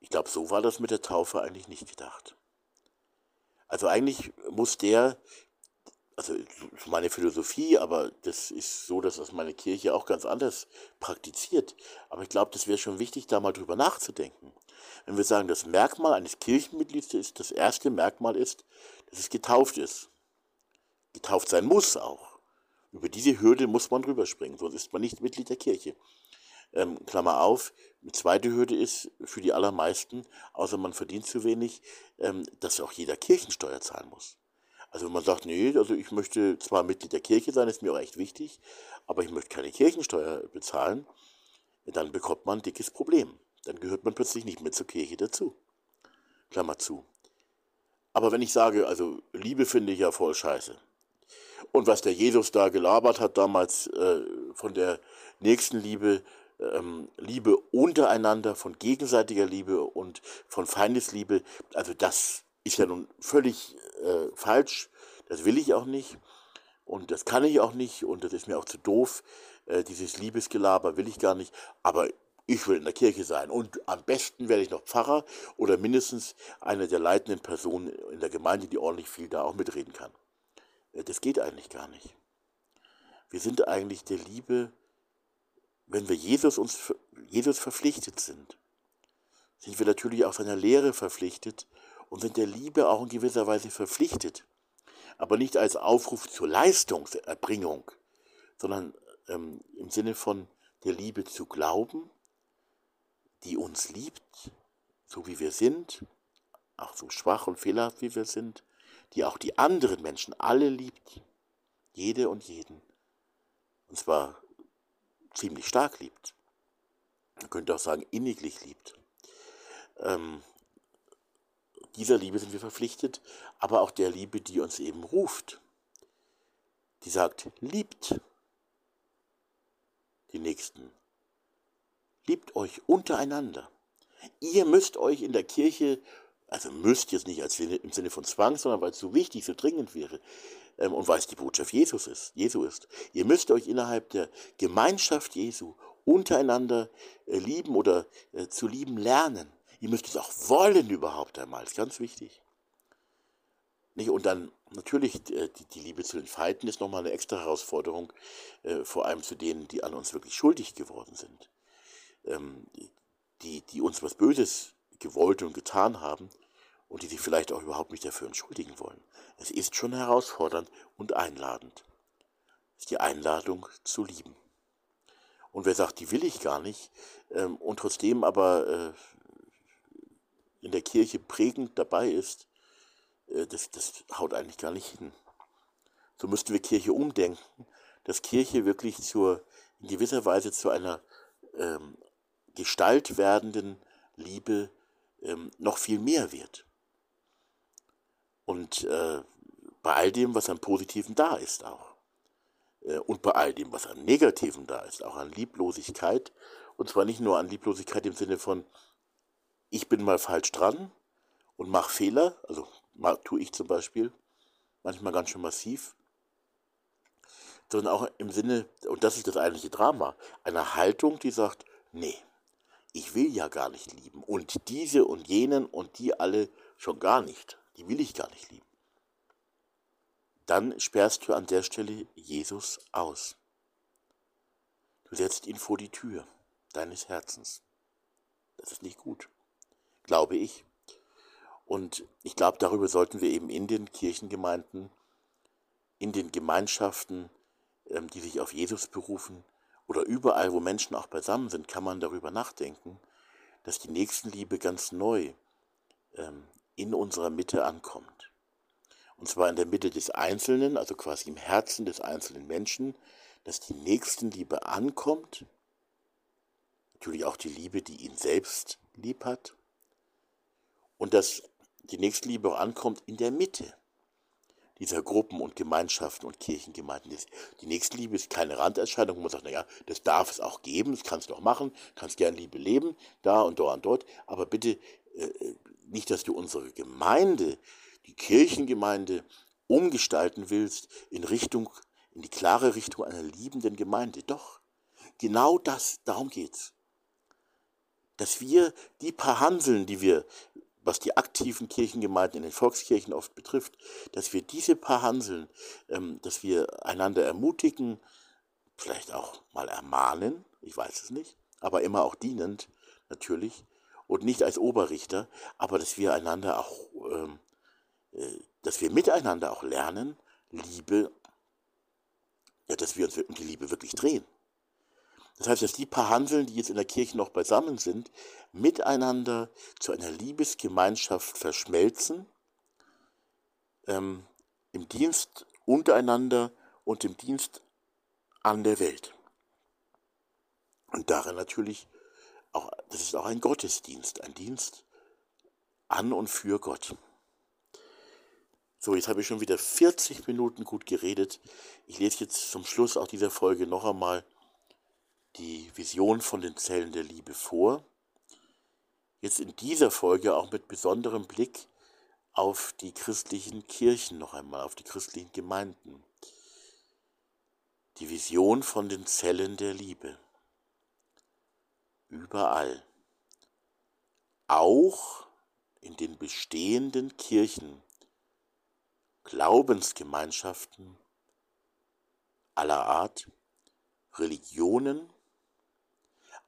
Ich glaube, so war das mit der Taufe eigentlich nicht gedacht. Also eigentlich muss der, also meine Philosophie, aber das ist so, dass das meine Kirche auch ganz anders praktiziert. Aber ich glaube, das wäre schon wichtig, da mal drüber nachzudenken. Wenn wir sagen, das Merkmal eines Kirchenmitglieds ist, das erste Merkmal ist, dass es getauft ist. Getauft sein muss auch. Über diese Hürde muss man rüberspringen, sonst ist man nicht Mitglied der Kirche. Ähm, Klammer auf, eine zweite Hürde ist für die allermeisten, außer man verdient zu wenig, ähm, dass auch jeder Kirchensteuer zahlen muss. Also wenn man sagt, nee, also ich möchte zwar Mitglied der Kirche sein, ist mir auch echt wichtig, aber ich möchte keine Kirchensteuer bezahlen, dann bekommt man ein dickes Problem. Dann gehört man plötzlich nicht mehr zur Kirche dazu. Klammer zu. Aber wenn ich sage, also Liebe finde ich ja voll scheiße. Und was der Jesus da gelabert hat damals äh, von der nächsten Liebe, ähm, Liebe untereinander, von gegenseitiger Liebe und von Feindesliebe, also das ist ja nun völlig äh, falsch. Das will ich auch nicht. Und das kann ich auch nicht. Und das ist mir auch zu doof. Äh, dieses Liebesgelaber will ich gar nicht. Aber ich will in der Kirche sein. Und am besten werde ich noch Pfarrer oder mindestens eine der leitenden Personen in der Gemeinde, die ordentlich viel da auch mitreden kann. Äh, das geht eigentlich gar nicht. Wir sind eigentlich der Liebe, wenn wir Jesus uns Jesus verpflichtet sind, sind wir natürlich auch seiner Lehre verpflichtet und sind der Liebe auch in gewisser Weise verpflichtet. Aber nicht als Aufruf zur Leistungserbringung, sondern ähm, im Sinne von der Liebe zu glauben, die uns liebt, so wie wir sind, auch so schwach und fehlerhaft wie wir sind, die auch die anderen Menschen alle liebt, jede und jeden, und zwar ziemlich stark liebt. Man könnte auch sagen, inniglich liebt. Ähm, dieser Liebe sind wir verpflichtet, aber auch der Liebe, die uns eben ruft. Die sagt, liebt die Nächsten. Liebt euch untereinander. Ihr müsst euch in der Kirche, also müsst jetzt nicht als im Sinne von Zwang, sondern weil es so wichtig, so dringend wäre ähm, und weil es die Botschaft Jesus ist, Jesu ist. Ihr müsst euch innerhalb der Gemeinschaft Jesu untereinander äh, lieben oder äh, zu lieben lernen. Ihr müsst es auch wollen überhaupt einmal, ist ganz wichtig. Nicht? Und dann natürlich äh, die, die, Liebe zu den Feinden ist nochmal eine extra Herausforderung, äh, vor allem zu denen, die an uns wirklich schuldig geworden sind, ähm, die, die uns was Böses gewollt und getan haben und die sich vielleicht auch überhaupt nicht dafür entschuldigen wollen. Es ist schon herausfordernd und einladend. Es ist die Einladung zu lieben. Und wer sagt, die will ich gar nicht, ähm, und trotzdem aber äh, in der Kirche prägend dabei ist, äh, das, das haut eigentlich gar nicht hin. So müssten wir Kirche umdenken, dass Kirche wirklich zur, in gewisser Weise zu einer ähm, Gestalt werdenden Liebe ähm, noch viel mehr wird. Und äh, bei all dem, was an Positiven da ist auch. Äh, und bei all dem, was an Negativen da ist, auch an Lieblosigkeit. Und zwar nicht nur an Lieblosigkeit im Sinne von, ich bin mal falsch dran und mache Fehler, also tue ich zum Beispiel, manchmal ganz schön massiv, sondern auch im Sinne, und das ist das eigentliche Drama, einer Haltung, die sagt, nee, ich will ja gar nicht lieben und diese und jenen und die alle schon gar nicht, die will ich gar nicht lieben. Dann sperrst du an der Stelle Jesus aus. Du setzt ihn vor die Tür deines Herzens. Das ist nicht gut glaube ich. Und ich glaube, darüber sollten wir eben in den Kirchengemeinden, in den Gemeinschaften, ähm, die sich auf Jesus berufen, oder überall, wo Menschen auch beisammen sind, kann man darüber nachdenken, dass die Nächstenliebe ganz neu ähm, in unserer Mitte ankommt. Und zwar in der Mitte des Einzelnen, also quasi im Herzen des einzelnen Menschen, dass die Nächstenliebe ankommt, natürlich auch die Liebe, die ihn selbst lieb hat, und dass die Nächstenliebe auch ankommt in der Mitte dieser Gruppen und Gemeinschaften und Kirchengemeinden. Die Nächstenliebe ist keine Randerscheinung, wo man sagt, naja, das darf es auch geben, das kannst du auch machen, kannst gern Liebe leben, da und dort und dort, aber bitte nicht, dass du unsere Gemeinde, die Kirchengemeinde, umgestalten willst in Richtung, in die klare Richtung einer liebenden Gemeinde. Doch, genau das, darum geht's. Dass wir die paar Hanseln, die wir was die aktiven Kirchengemeinden in den Volkskirchen oft betrifft, dass wir diese paar Hanseln, ähm, dass wir einander ermutigen, vielleicht auch mal ermahnen, ich weiß es nicht, aber immer auch dienend natürlich und nicht als Oberrichter, aber dass wir einander auch, ähm, äh, dass wir miteinander auch lernen, Liebe, ja, dass wir uns um die Liebe wirklich drehen. Das heißt, dass die paar Hanseln, die jetzt in der Kirche noch beisammen sind, miteinander zu einer Liebesgemeinschaft verschmelzen, ähm, im Dienst untereinander und im Dienst an der Welt. Und darin natürlich auch, das ist auch ein Gottesdienst, ein Dienst an und für Gott. So, jetzt habe ich schon wieder 40 Minuten gut geredet. Ich lese jetzt zum Schluss auch dieser Folge noch einmal die Vision von den Zellen der Liebe vor. Jetzt in dieser Folge auch mit besonderem Blick auf die christlichen Kirchen noch einmal, auf die christlichen Gemeinden. Die Vision von den Zellen der Liebe. Überall. Auch in den bestehenden Kirchen, Glaubensgemeinschaften aller Art, Religionen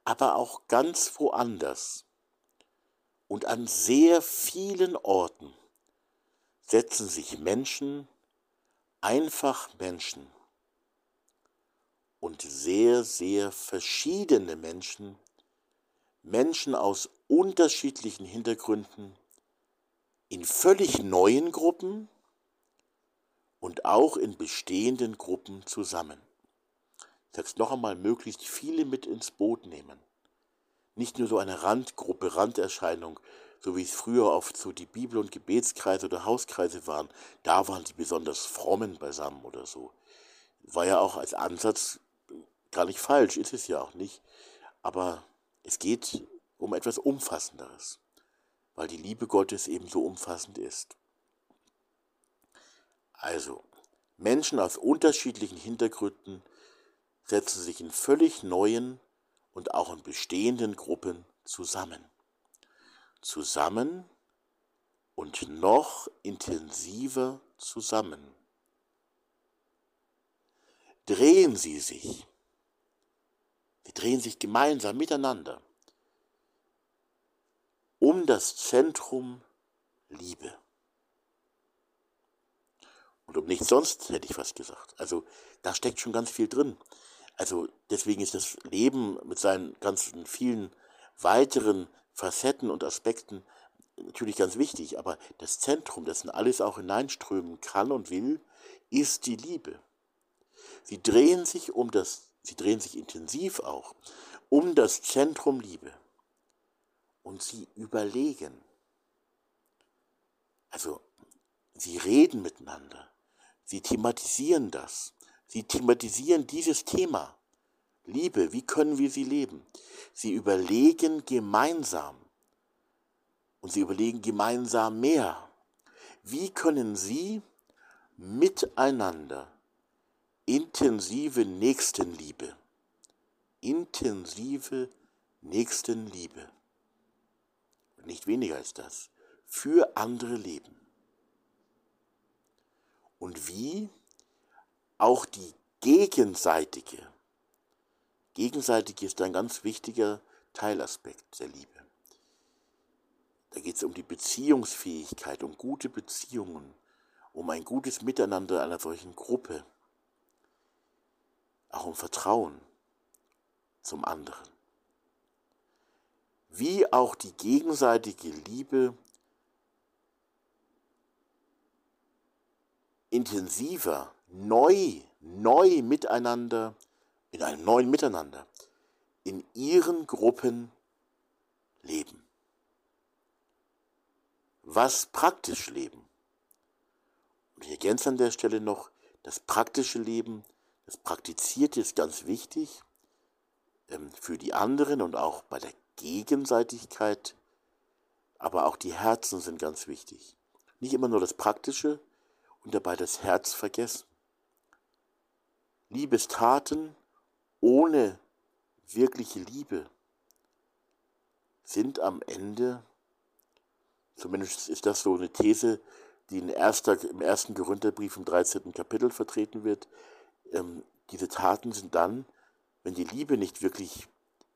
aber auch ganz woanders und an sehr vielen Orten setzen sich Menschen, einfach Menschen und sehr, sehr verschiedene Menschen, Menschen aus unterschiedlichen Hintergründen, in völlig neuen Gruppen und auch in bestehenden Gruppen zusammen sag's noch einmal, möglichst viele mit ins Boot nehmen. Nicht nur so eine Randgruppe, Randerscheinung, so wie es früher oft so die Bibel- und Gebetskreise oder Hauskreise waren. Da waren die besonders frommen beisammen oder so. War ja auch als Ansatz gar nicht falsch, ist es ja auch nicht. Aber es geht um etwas Umfassenderes, weil die Liebe Gottes eben so umfassend ist. Also, Menschen aus unterschiedlichen Hintergründen setzen sich in völlig neuen und auch in bestehenden Gruppen zusammen. Zusammen und noch intensiver zusammen. Drehen sie sich. Sie drehen sich gemeinsam miteinander um das Zentrum Liebe. Und um nichts sonst hätte ich fast gesagt. Also da steckt schon ganz viel drin. Also deswegen ist das Leben mit seinen ganzen vielen weiteren Facetten und Aspekten natürlich ganz wichtig, aber das Zentrum, das in alles auch hineinströmen kann und will, ist die Liebe. Sie drehen sich um das, sie drehen sich intensiv auch um das Zentrum Liebe. Und sie überlegen. Also, sie reden miteinander. Sie thematisieren das. Sie thematisieren dieses Thema. Liebe, wie können wir sie leben? Sie überlegen gemeinsam. Und sie überlegen gemeinsam mehr. Wie können sie miteinander intensive Nächstenliebe, intensive Nächstenliebe, nicht weniger als das, für andere leben? Und wie auch die gegenseitige. Gegenseitig ist ein ganz wichtiger Teilaspekt der Liebe. Da geht es um die Beziehungsfähigkeit, um gute Beziehungen, um ein gutes Miteinander einer solchen Gruppe, auch um Vertrauen zum anderen. Wie auch die gegenseitige Liebe intensiver neu, neu miteinander, in einem neuen Miteinander, in ihren Gruppen leben. Was praktisch leben. Und ich ergänze an der Stelle noch, das praktische Leben, das Praktizierte ist ganz wichtig ähm, für die anderen und auch bei der Gegenseitigkeit, aber auch die Herzen sind ganz wichtig. Nicht immer nur das Praktische und dabei das Herz vergessen. Liebestaten ohne wirkliche Liebe sind am Ende Zumindest ist das so eine These, die erster, im ersten Korintherbrief im 13. Kapitel vertreten wird. Ähm, diese Taten sind dann, wenn die Liebe nicht wirklich,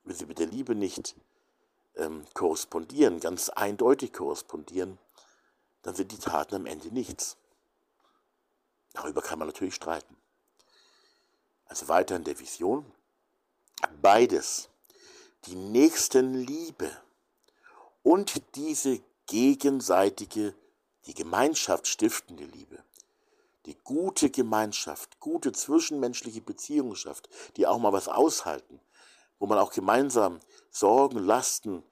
wenn sie mit der Liebe nicht ähm, korrespondieren, ganz eindeutig korrespondieren, dann sind die Taten am Ende nichts. Darüber kann man natürlich streiten. Also weiter in der Vision. Beides, die Nächstenliebe und diese gegenseitige, die Gemeinschaft stiftende Liebe, die gute Gemeinschaft, gute zwischenmenschliche Beziehungen schafft, die auch mal was aushalten, wo man auch gemeinsam Sorgen, Lasten,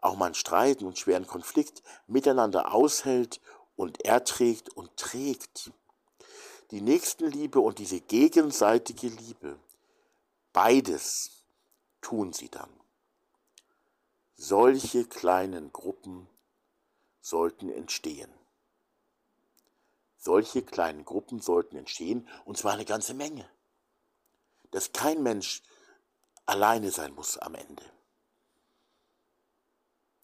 auch mal einen Streit und schweren Konflikt miteinander aushält und erträgt und trägt. Die Nächstenliebe und diese gegenseitige Liebe, beides tun sie dann. Solche kleinen Gruppen sollten entstehen. Solche kleinen Gruppen sollten entstehen, und zwar eine ganze Menge. Dass kein Mensch alleine sein muss am Ende.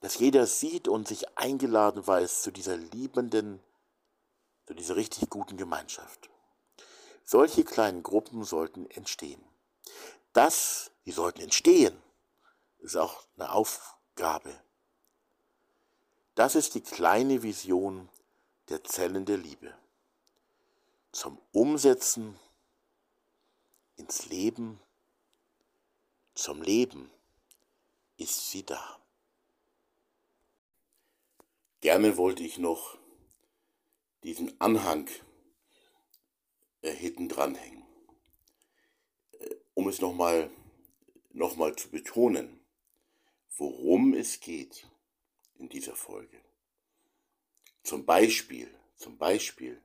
Dass jeder sieht und sich eingeladen weiß zu dieser liebenden, zu dieser richtig guten Gemeinschaft. Solche kleinen Gruppen sollten entstehen. Das, die sollten entstehen, ist auch eine Aufgabe. Das ist die kleine Vision der Zellen der Liebe. Zum Umsetzen ins Leben zum Leben ist sie da. Gerne wollte ich noch diesen Anhang äh, hinten dranhängen, äh, um es nochmal noch mal zu betonen, worum es geht in dieser Folge. Zum Beispiel, zum Beispiel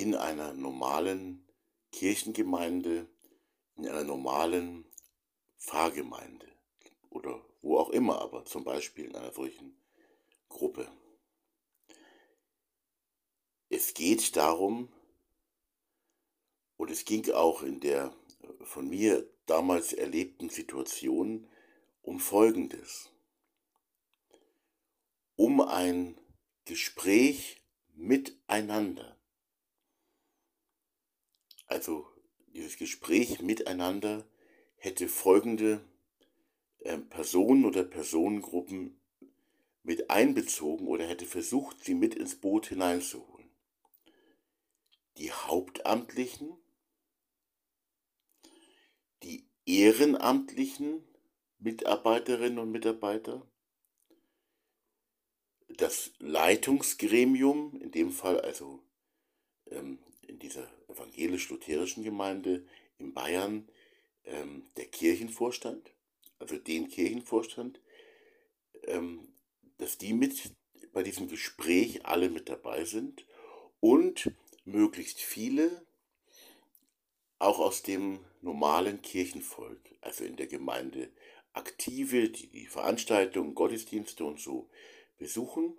in einer normalen Kirchengemeinde, in einer normalen Pfarrgemeinde oder wo auch immer, aber zum Beispiel in einer solchen Gruppe. Es geht darum, und es ging auch in der von mir damals erlebten Situation um Folgendes. Um ein Gespräch miteinander. Also dieses Gespräch miteinander hätte folgende äh, Personen oder Personengruppen mit einbezogen oder hätte versucht, sie mit ins Boot hineinzuholen. Die Hauptamtlichen, die ehrenamtlichen Mitarbeiterinnen und Mitarbeiter, das Leitungsgremium, in dem Fall also ähm, in dieser evangelisch-lutherischen Gemeinde in Bayern, ähm, der Kirchenvorstand, also den Kirchenvorstand, ähm, dass die mit bei diesem Gespräch alle mit dabei sind und möglichst viele auch aus dem normalen Kirchenvolk, also in der Gemeinde aktive, die die Veranstaltungen, Gottesdienste und so besuchen,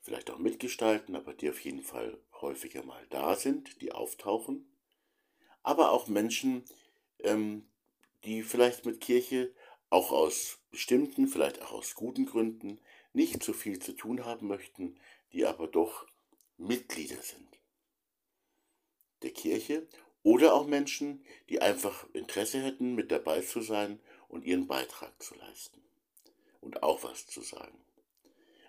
vielleicht auch mitgestalten, aber die auf jeden Fall häufiger mal da sind, die auftauchen, aber auch Menschen, ähm, die vielleicht mit Kirche auch aus bestimmten, vielleicht auch aus guten Gründen nicht so viel zu tun haben möchten, die aber doch Mitglieder sind der Kirche oder auch Menschen, die einfach Interesse hätten, mit dabei zu sein und ihren Beitrag zu leisten und auch was zu sagen.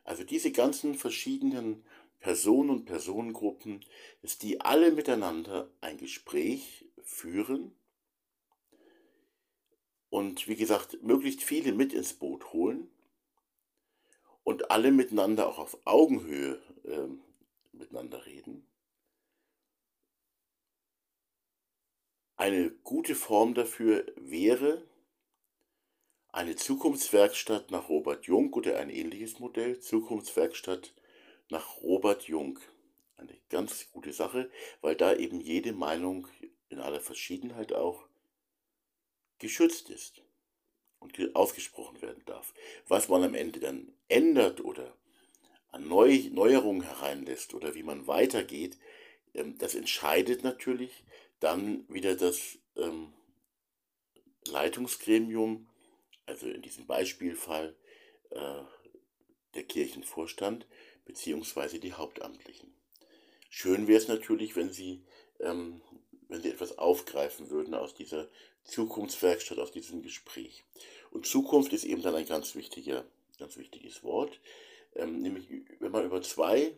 Also diese ganzen verschiedenen Personen und Personengruppen, dass die alle miteinander ein Gespräch führen und wie gesagt, möglichst viele mit ins Boot holen und alle miteinander auch auf Augenhöhe äh, miteinander reden. Eine gute Form dafür wäre eine Zukunftswerkstatt nach Robert Jung oder ein ähnliches Modell, Zukunftswerkstatt nach Robert Jung. Eine ganz gute Sache, weil da eben jede Meinung in aller Verschiedenheit auch geschützt ist und ausgesprochen werden darf. Was man am Ende dann ändert oder an Neu Neuerungen hereinlässt oder wie man weitergeht, ähm, das entscheidet natürlich dann wieder das ähm, Leitungsgremium, also in diesem Beispielfall äh, der Kirchenvorstand bzw. die Hauptamtlichen. Schön wäre es natürlich, wenn Sie, ähm, wenn Sie etwas aufgreifen würden aus dieser Zukunftswerkstatt, aus diesem Gespräch. Und Zukunft ist eben dann ein ganz wichtiger, ganz wichtiges Wort, ähm, nämlich wenn man über zwei,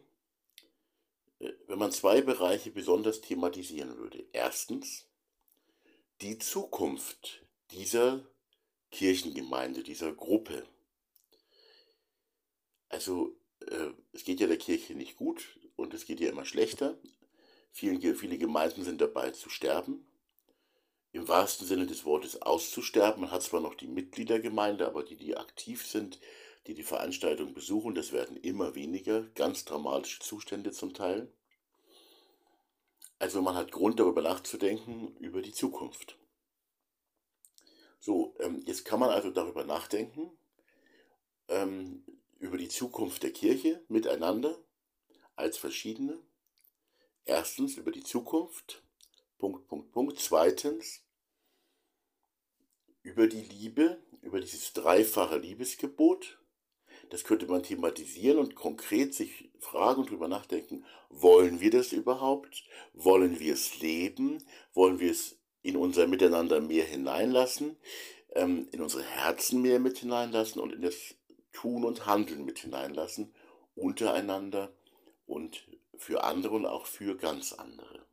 äh, wenn man zwei Bereiche besonders thematisieren würde. Erstens die Zukunft dieser Kirchengemeinde, dieser Gruppe. Also es geht ja der Kirche nicht gut und es geht ihr immer schlechter. Viele, viele Gemeinden sind dabei zu sterben. Im wahrsten Sinne des Wortes auszusterben. Man hat zwar noch die Mitgliedergemeinde, aber die, die aktiv sind, die die Veranstaltung besuchen, das werden immer weniger. Ganz dramatische Zustände zum Teil. Also man hat Grund darüber nachzudenken, über die Zukunft. So, ähm, jetzt kann man also darüber nachdenken, ähm, über die Zukunft der Kirche miteinander als verschiedene. Erstens über die Zukunft, Punkt, Punkt, Punkt. Zweitens über die Liebe, über dieses dreifache Liebesgebot. Das könnte man thematisieren und konkret sich fragen und darüber nachdenken, wollen wir das überhaupt? Wollen wir es leben? Wollen wir es in unser Miteinander mehr hineinlassen, ähm, in unsere Herzen mehr mit hineinlassen und in das Tun und Handeln mit hineinlassen, untereinander und für andere und auch für ganz andere.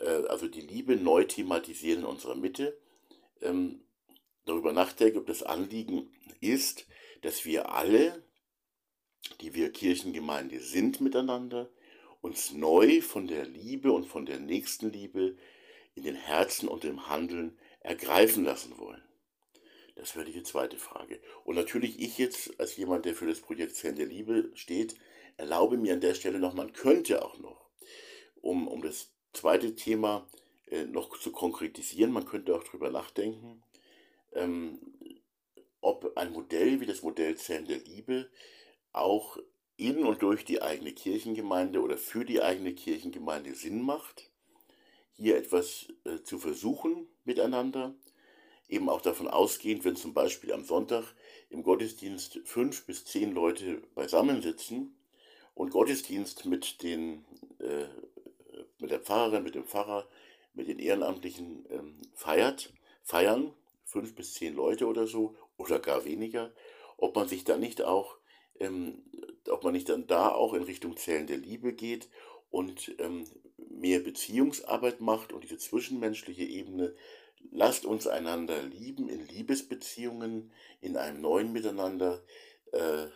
Äh, also die Liebe neu thematisieren in unserer Mitte, ähm, darüber nachdenken, ob das Anliegen ist, dass wir alle, die wir Kirchengemeinde sind miteinander, uns neu von der Liebe und von der Nächstenliebe in den Herzen und im Handeln ergreifen lassen wollen. Das wäre die zweite Frage. Und natürlich ich jetzt, als jemand, der für das Projekt Zellen der Liebe steht, erlaube mir an der Stelle noch, man könnte auch noch, um, um das zweite Thema äh, noch zu konkretisieren, man könnte auch darüber nachdenken, ähm, ob ein Modell wie das Modell Zellen der Liebe auch in und durch die eigene Kirchengemeinde oder für die eigene Kirchengemeinde Sinn macht, hier etwas äh, zu versuchen miteinander, eben auch davon ausgehend, wenn zum Beispiel am Sonntag im Gottesdienst fünf bis zehn Leute beisammensitzen und Gottesdienst mit, den, äh, mit der Pfarrerin, mit dem Pfarrer, mit den Ehrenamtlichen ähm, feiert, feiern, fünf bis zehn Leute oder so, oder gar weniger, ob man sich dann nicht auch, ähm, ob man nicht dann da auch in Richtung Zählen der Liebe geht und ähm, mehr Beziehungsarbeit macht und diese zwischenmenschliche Ebene lasst uns einander lieben in Liebesbeziehungen, in einem neuen Miteinander, äh,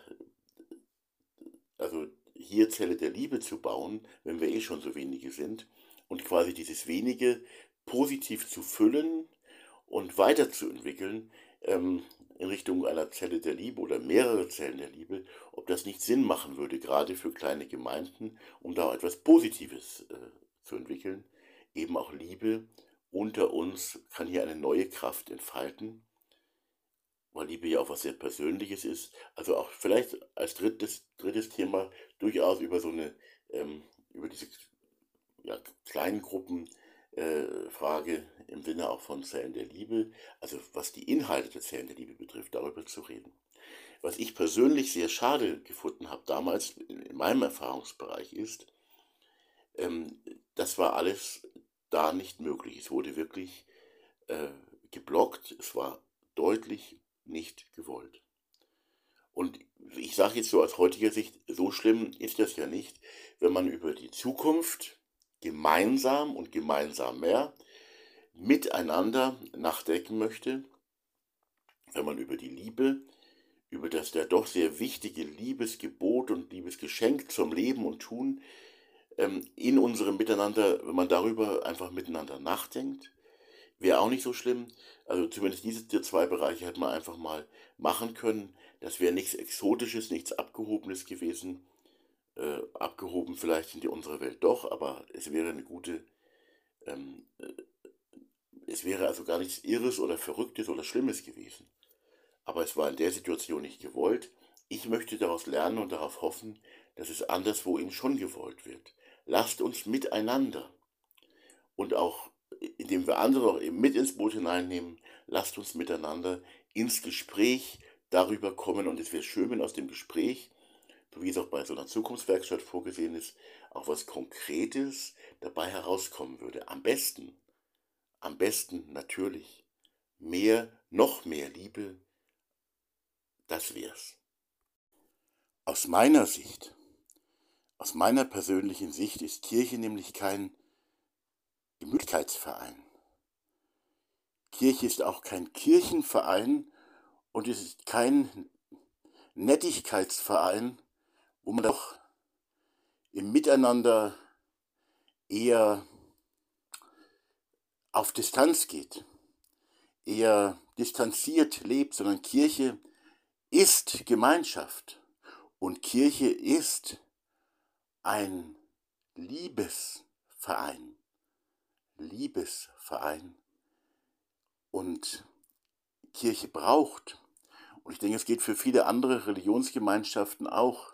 also hier Zelle der Liebe zu bauen, wenn wir eh schon so wenige sind, und quasi dieses wenige positiv zu füllen und weiterzuentwickeln ähm, in Richtung einer Zelle der Liebe oder mehrere Zellen der Liebe, ob das nicht Sinn machen würde, gerade für kleine Gemeinden, um da etwas Positives äh, zu entwickeln, eben auch Liebe unter uns kann hier eine neue Kraft entfalten, weil Liebe ja auch was sehr Persönliches ist. Also auch vielleicht als drittes, drittes Thema durchaus über so eine, ähm, über diese ja, kleinen Gruppen äh, Frage im Sinne auch von Zellen der Liebe, also was die Inhalte der Zellen der Liebe betrifft, darüber zu reden. Was ich persönlich sehr schade gefunden habe damals in meinem Erfahrungsbereich ist, ähm, das war alles da nicht möglich. Es wurde wirklich äh, geblockt, es war deutlich nicht gewollt. Und ich sage jetzt so aus heutiger Sicht, so schlimm ist das ja nicht, wenn man über die Zukunft gemeinsam und gemeinsam mehr miteinander nachdenken möchte, wenn man über die Liebe, über das der doch sehr wichtige Liebesgebot und Liebesgeschenk zum Leben und Tun ähm, in unserem Miteinander, wenn man darüber einfach miteinander nachdenkt, wäre auch nicht so schlimm. Also zumindest diese zwei Bereiche hätte man einfach mal machen können. Das wäre nichts Exotisches, nichts Abgehobenes gewesen. Äh, abgehoben vielleicht in die unsere Welt doch, aber es wäre eine gute, ähm, äh, es wäre also gar nichts Irres oder Verrücktes oder Schlimmes gewesen. Aber es war in der Situation nicht gewollt. Ich möchte daraus lernen und darauf hoffen, dass es anderswo eben schon gewollt wird lasst uns miteinander und auch indem wir andere auch eben mit ins Boot hineinnehmen, lasst uns miteinander ins Gespräch darüber kommen und es wäre schön, wenn aus dem Gespräch, so wie es auch bei so einer Zukunftswerkstatt vorgesehen ist, auch was Konkretes dabei herauskommen würde. Am besten, am besten natürlich mehr, noch mehr Liebe, das wär's. Aus meiner Sicht, aus meiner persönlichen Sicht ist Kirche nämlich kein Gemütlichkeitsverein. Kirche ist auch kein Kirchenverein und es ist kein Nettigkeitsverein, wo man doch im Miteinander eher auf Distanz geht, eher distanziert lebt, sondern Kirche ist Gemeinschaft und Kirche ist ein Liebesverein. Liebesverein. Und Kirche braucht, und ich denke, es geht für viele andere Religionsgemeinschaften auch,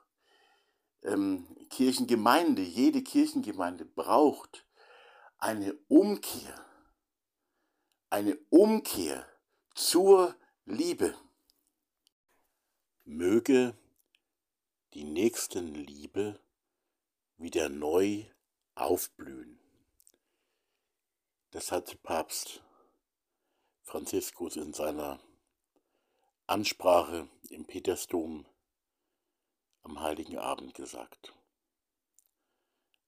ähm, Kirchengemeinde, jede Kirchengemeinde braucht eine Umkehr, eine Umkehr zur Liebe. Möge die Nächstenliebe wieder neu aufblühen. Das hat Papst Franziskus in seiner Ansprache im Petersdom am heiligen Abend gesagt.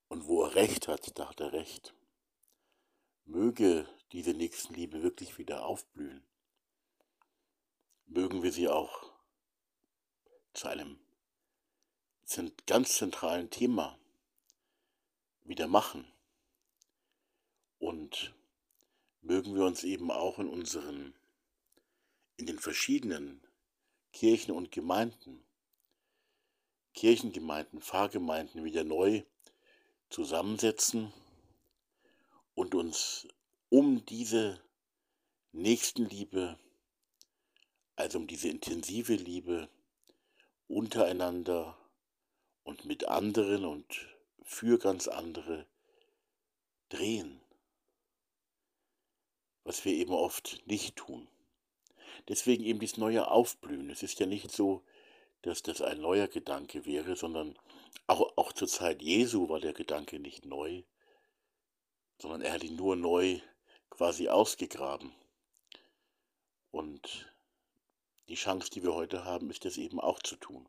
Und wo er recht hat, da hat er recht. Möge diese Nächstenliebe wirklich wieder aufblühen. Mögen wir sie auch zu einem ganz zentralen Thema wieder machen. Und mögen wir uns eben auch in unseren, in den verschiedenen Kirchen und Gemeinden, Kirchengemeinden, Pfarrgemeinden wieder neu zusammensetzen und uns um diese Nächstenliebe, also um diese intensive Liebe untereinander und mit anderen und für ganz andere drehen, was wir eben oft nicht tun. Deswegen eben dieses neue Aufblühen. Es ist ja nicht so, dass das ein neuer Gedanke wäre, sondern auch, auch zur Zeit Jesu war der Gedanke nicht neu, sondern er hat ihn nur neu quasi ausgegraben. Und die Chance, die wir heute haben, ist das eben auch zu tun.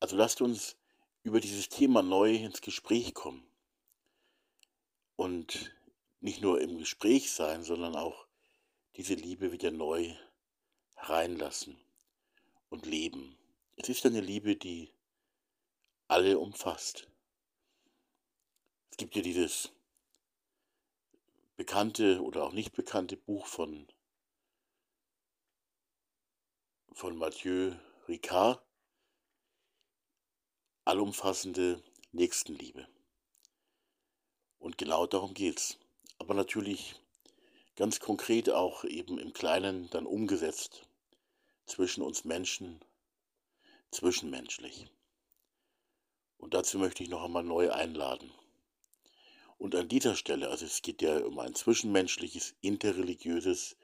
Also lasst uns über dieses Thema neu ins Gespräch kommen. Und nicht nur im Gespräch sein, sondern auch diese Liebe wieder neu reinlassen und leben. Es ist eine Liebe, die alle umfasst. Es gibt ja dieses bekannte oder auch nicht bekannte Buch von, von Mathieu Ricard, allumfassende Nächstenliebe. Und genau darum geht's. Aber natürlich ganz konkret auch eben im Kleinen dann umgesetzt zwischen uns Menschen, zwischenmenschlich. Und dazu möchte ich noch einmal neu einladen. Und an dieser Stelle, also es geht ja um ein zwischenmenschliches, interreligiöses,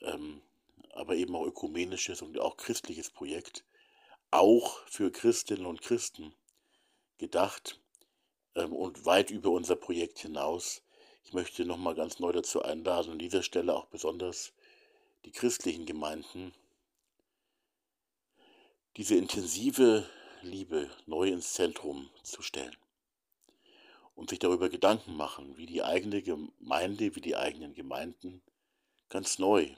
ähm, aber eben auch ökumenisches und auch christliches Projekt, auch für Christinnen und Christen gedacht ähm, und weit über unser Projekt hinaus. Ich möchte nochmal ganz neu dazu einladen, an dieser Stelle auch besonders die christlichen Gemeinden, diese intensive Liebe neu ins Zentrum zu stellen und sich darüber Gedanken machen, wie die eigene Gemeinde, wie die eigenen Gemeinden ganz neu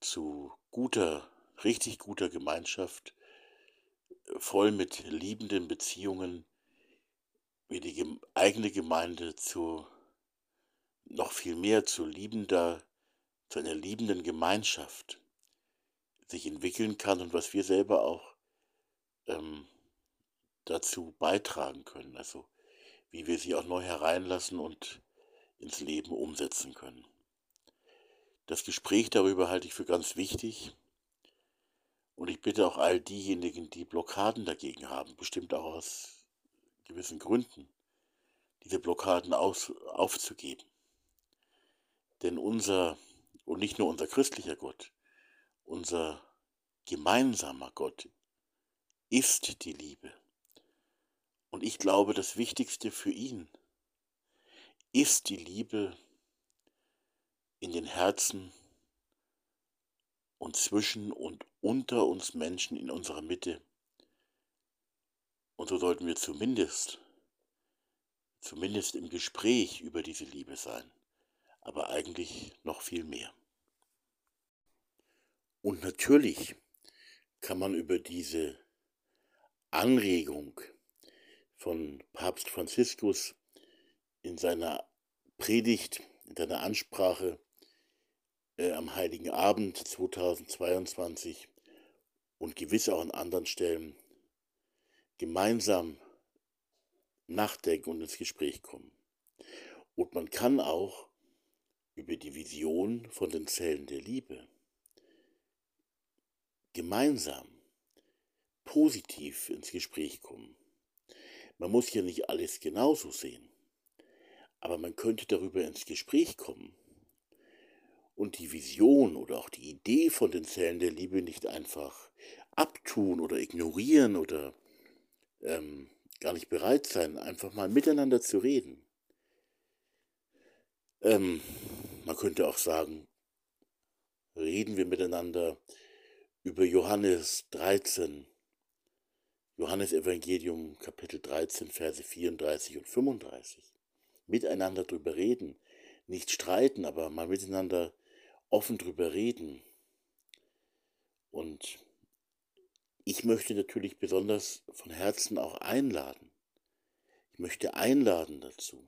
zu guter richtig guter Gemeinschaft, voll mit liebenden Beziehungen, wie die eigene Gemeinde zu noch viel mehr zu liebender, zu einer liebenden Gemeinschaft sich entwickeln kann und was wir selber auch ähm, dazu beitragen können. Also wie wir sie auch neu hereinlassen und ins Leben umsetzen können. Das Gespräch darüber halte ich für ganz wichtig. Und ich bitte auch all diejenigen, die Blockaden dagegen haben, bestimmt auch aus gewissen Gründen, diese Blockaden aus, aufzugeben. Denn unser, und nicht nur unser christlicher Gott, unser gemeinsamer Gott ist die Liebe. Und ich glaube, das Wichtigste für ihn ist die Liebe in den Herzen und zwischen und unter uns Menschen in unserer Mitte. Und so sollten wir zumindest, zumindest im Gespräch über diese Liebe sein, aber eigentlich noch viel mehr. Und natürlich kann man über diese Anregung von Papst Franziskus in seiner Predigt, in seiner Ansprache äh, am Heiligen Abend 2022 und gewiss auch an anderen Stellen gemeinsam nachdenken und ins Gespräch kommen. Und man kann auch über die Vision von den Zellen der Liebe gemeinsam positiv ins Gespräch kommen. Man muss ja nicht alles genauso sehen, aber man könnte darüber ins Gespräch kommen und die Vision oder auch die Idee von den Zellen der Liebe nicht einfach abtun oder ignorieren oder ähm, gar nicht bereit sein, einfach mal miteinander zu reden. Ähm, man könnte auch sagen, reden wir miteinander über Johannes 13, Johannes Evangelium Kapitel 13, Verse 34 und 35. Miteinander drüber reden, nicht streiten, aber mal miteinander offen drüber reden. Und ich möchte natürlich besonders von Herzen auch einladen. Ich möchte einladen dazu.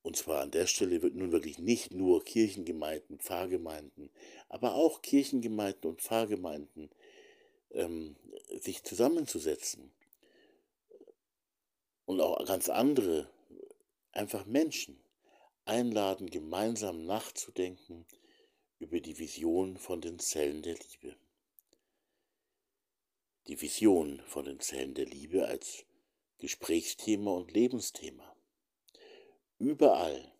Und zwar an der Stelle wird nun wirklich nicht nur Kirchengemeinden, Pfarrgemeinden, aber auch Kirchengemeinden und Pfarrgemeinden ähm, sich zusammenzusetzen. Und auch ganz andere, einfach Menschen einladen, gemeinsam nachzudenken über die Vision von den Zellen der Liebe. Die Vision von den Zellen der Liebe als Gesprächsthema und Lebensthema. Überall,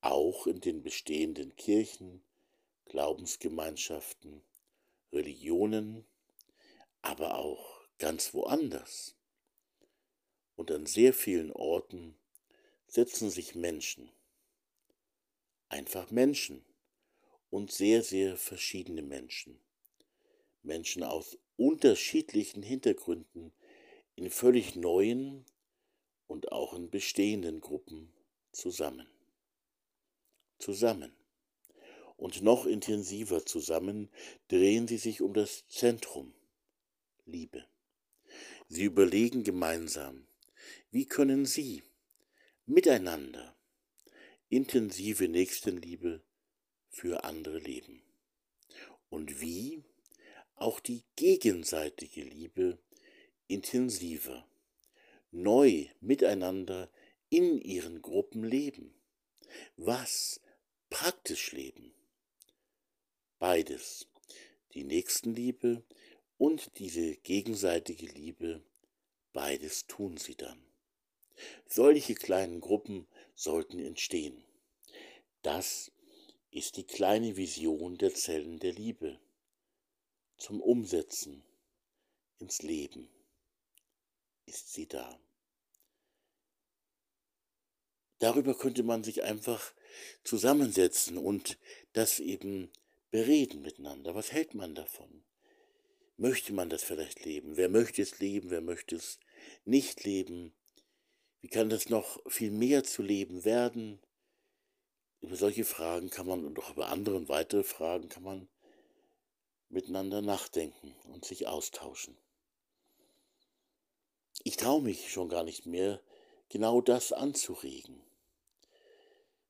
auch in den bestehenden Kirchen, Glaubensgemeinschaften, Religionen, aber auch ganz woanders. Und an sehr vielen Orten setzen sich Menschen einfach Menschen und sehr, sehr verschiedene Menschen. Menschen aus unterschiedlichen Hintergründen in völlig neuen und auch in bestehenden Gruppen zusammen. Zusammen. Und noch intensiver zusammen drehen sie sich um das Zentrum, Liebe. Sie überlegen gemeinsam, wie können sie miteinander intensive Nächstenliebe für andere leben. Und wie auch die gegenseitige Liebe intensiver, neu miteinander in ihren Gruppen leben. Was praktisch leben. Beides, die Nächstenliebe und diese gegenseitige Liebe, beides tun sie dann. Solche kleinen Gruppen sollten entstehen. Das ist die kleine Vision der Zellen der Liebe zum Umsetzen ins Leben. Ist sie da? Darüber könnte man sich einfach zusammensetzen und das eben bereden miteinander. Was hält man davon? Möchte man das vielleicht leben? Wer möchte es leben? Wer möchte es nicht leben? Wie kann das noch viel mehr zu leben werden? Über solche Fragen kann man und auch über andere und weitere Fragen kann man miteinander nachdenken und sich austauschen. Ich traue mich schon gar nicht mehr, genau das anzuregen.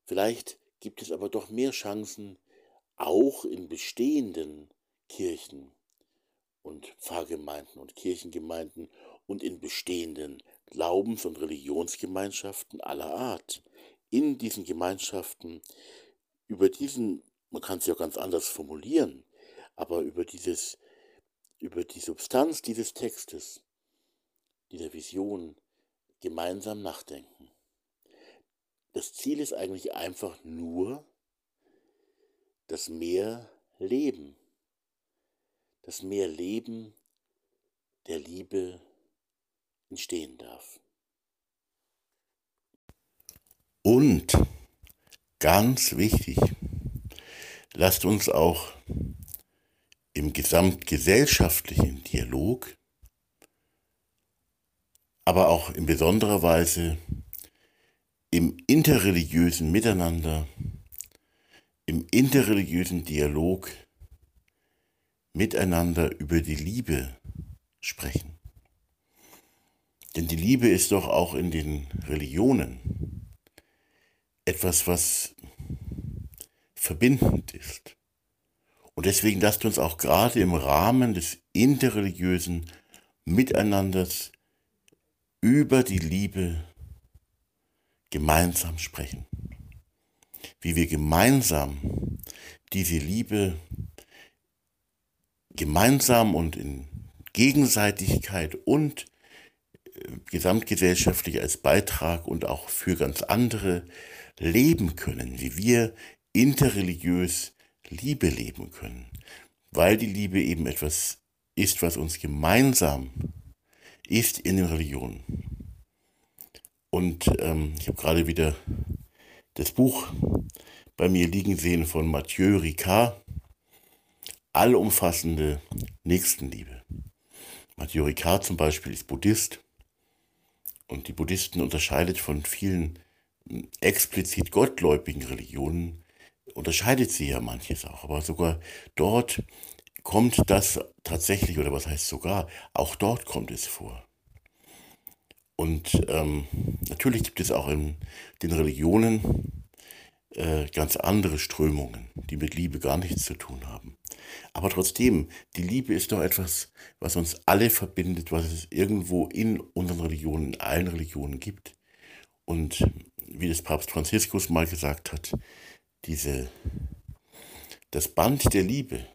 Vielleicht gibt es aber doch mehr Chancen, auch in bestehenden Kirchen und Pfarrgemeinden und Kirchengemeinden und in bestehenden Glaubens- und Religionsgemeinschaften aller Art. In diesen Gemeinschaften, über diesen, man kann es ja ganz anders formulieren, aber über dieses, über die Substanz dieses Textes, dieser Vision, gemeinsam nachdenken. Das Ziel ist eigentlich einfach nur das mehr Leben, dass mehr Leben der Liebe entstehen darf. Und ganz wichtig, lasst uns auch im gesamtgesellschaftlichen Dialog, aber auch in besonderer Weise im interreligiösen Miteinander, im interreligiösen Dialog miteinander über die Liebe sprechen. Denn die Liebe ist doch auch in den Religionen etwas, was verbindend ist. Und deswegen lasst uns auch gerade im Rahmen des interreligiösen Miteinanders über die Liebe gemeinsam sprechen. Wie wir gemeinsam diese Liebe gemeinsam und in Gegenseitigkeit und gesamtgesellschaftlich als Beitrag und auch für ganz andere leben können, wie wir interreligiös Liebe leben können, weil die Liebe eben etwas ist, was uns gemeinsam ist in den Religionen. Und ähm, ich habe gerade wieder das Buch bei mir liegen sehen von Mathieu Ricard, Allumfassende Nächstenliebe. Mathieu Ricard zum Beispiel ist Buddhist und die Buddhisten unterscheidet von vielen explizit gottgläubigen Religionen unterscheidet sie ja manches auch, aber sogar dort kommt das tatsächlich, oder was heißt sogar, auch dort kommt es vor. Und ähm, natürlich gibt es auch in den Religionen äh, ganz andere Strömungen, die mit Liebe gar nichts zu tun haben. Aber trotzdem, die Liebe ist doch etwas, was uns alle verbindet, was es irgendwo in unseren Religionen, in allen Religionen gibt. Und wie das Papst Franziskus mal gesagt hat, diese, das Band der Liebe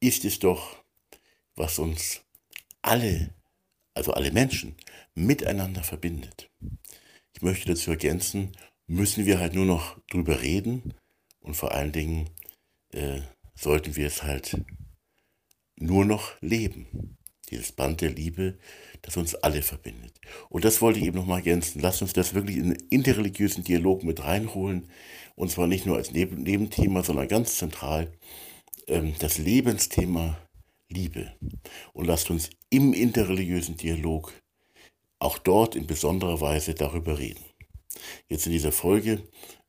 ist es doch, was uns alle, also alle Menschen, miteinander verbindet. Ich möchte dazu ergänzen, müssen wir halt nur noch drüber reden und vor allen Dingen äh, sollten wir es halt nur noch leben. Dieses Band der Liebe, das uns alle verbindet. Und das wollte ich eben nochmal ergänzen. Lasst uns das wirklich in einen interreligiösen Dialog mit reinholen. Und zwar nicht nur als Neben Nebenthema, sondern ganz zentral ähm, das Lebensthema Liebe. Und lasst uns im interreligiösen Dialog auch dort in besonderer Weise darüber reden. Jetzt in dieser Folge,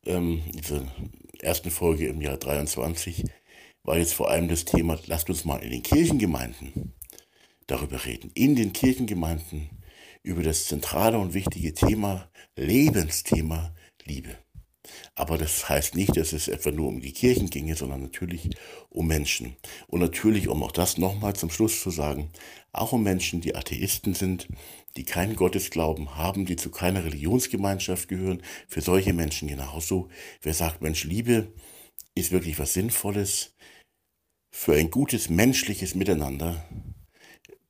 ähm, dieser ersten Folge im Jahr 23, war jetzt vor allem das Thema, lasst uns mal in den Kirchengemeinden darüber reden. In den Kirchengemeinden über das zentrale und wichtige Thema, Lebensthema Liebe. Aber das heißt nicht, dass es etwa nur um die Kirchen ginge, sondern natürlich um Menschen. Und natürlich, um auch das nochmal zum Schluss zu sagen, auch um Menschen, die Atheisten sind, die keinen Gottesglauben haben, die zu keiner Religionsgemeinschaft gehören. Für solche Menschen genauso. Wer sagt, Mensch, Liebe ist wirklich was Sinnvolles für ein gutes menschliches Miteinander,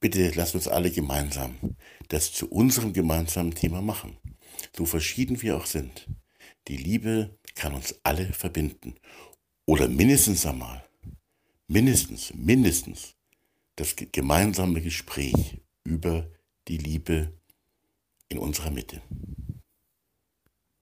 bitte lasst uns alle gemeinsam das zu unserem gemeinsamen Thema machen. So verschieden wir auch sind. Die Liebe kann uns alle verbinden. Oder mindestens einmal, mindestens, mindestens das gemeinsame Gespräch über die Liebe in unserer Mitte.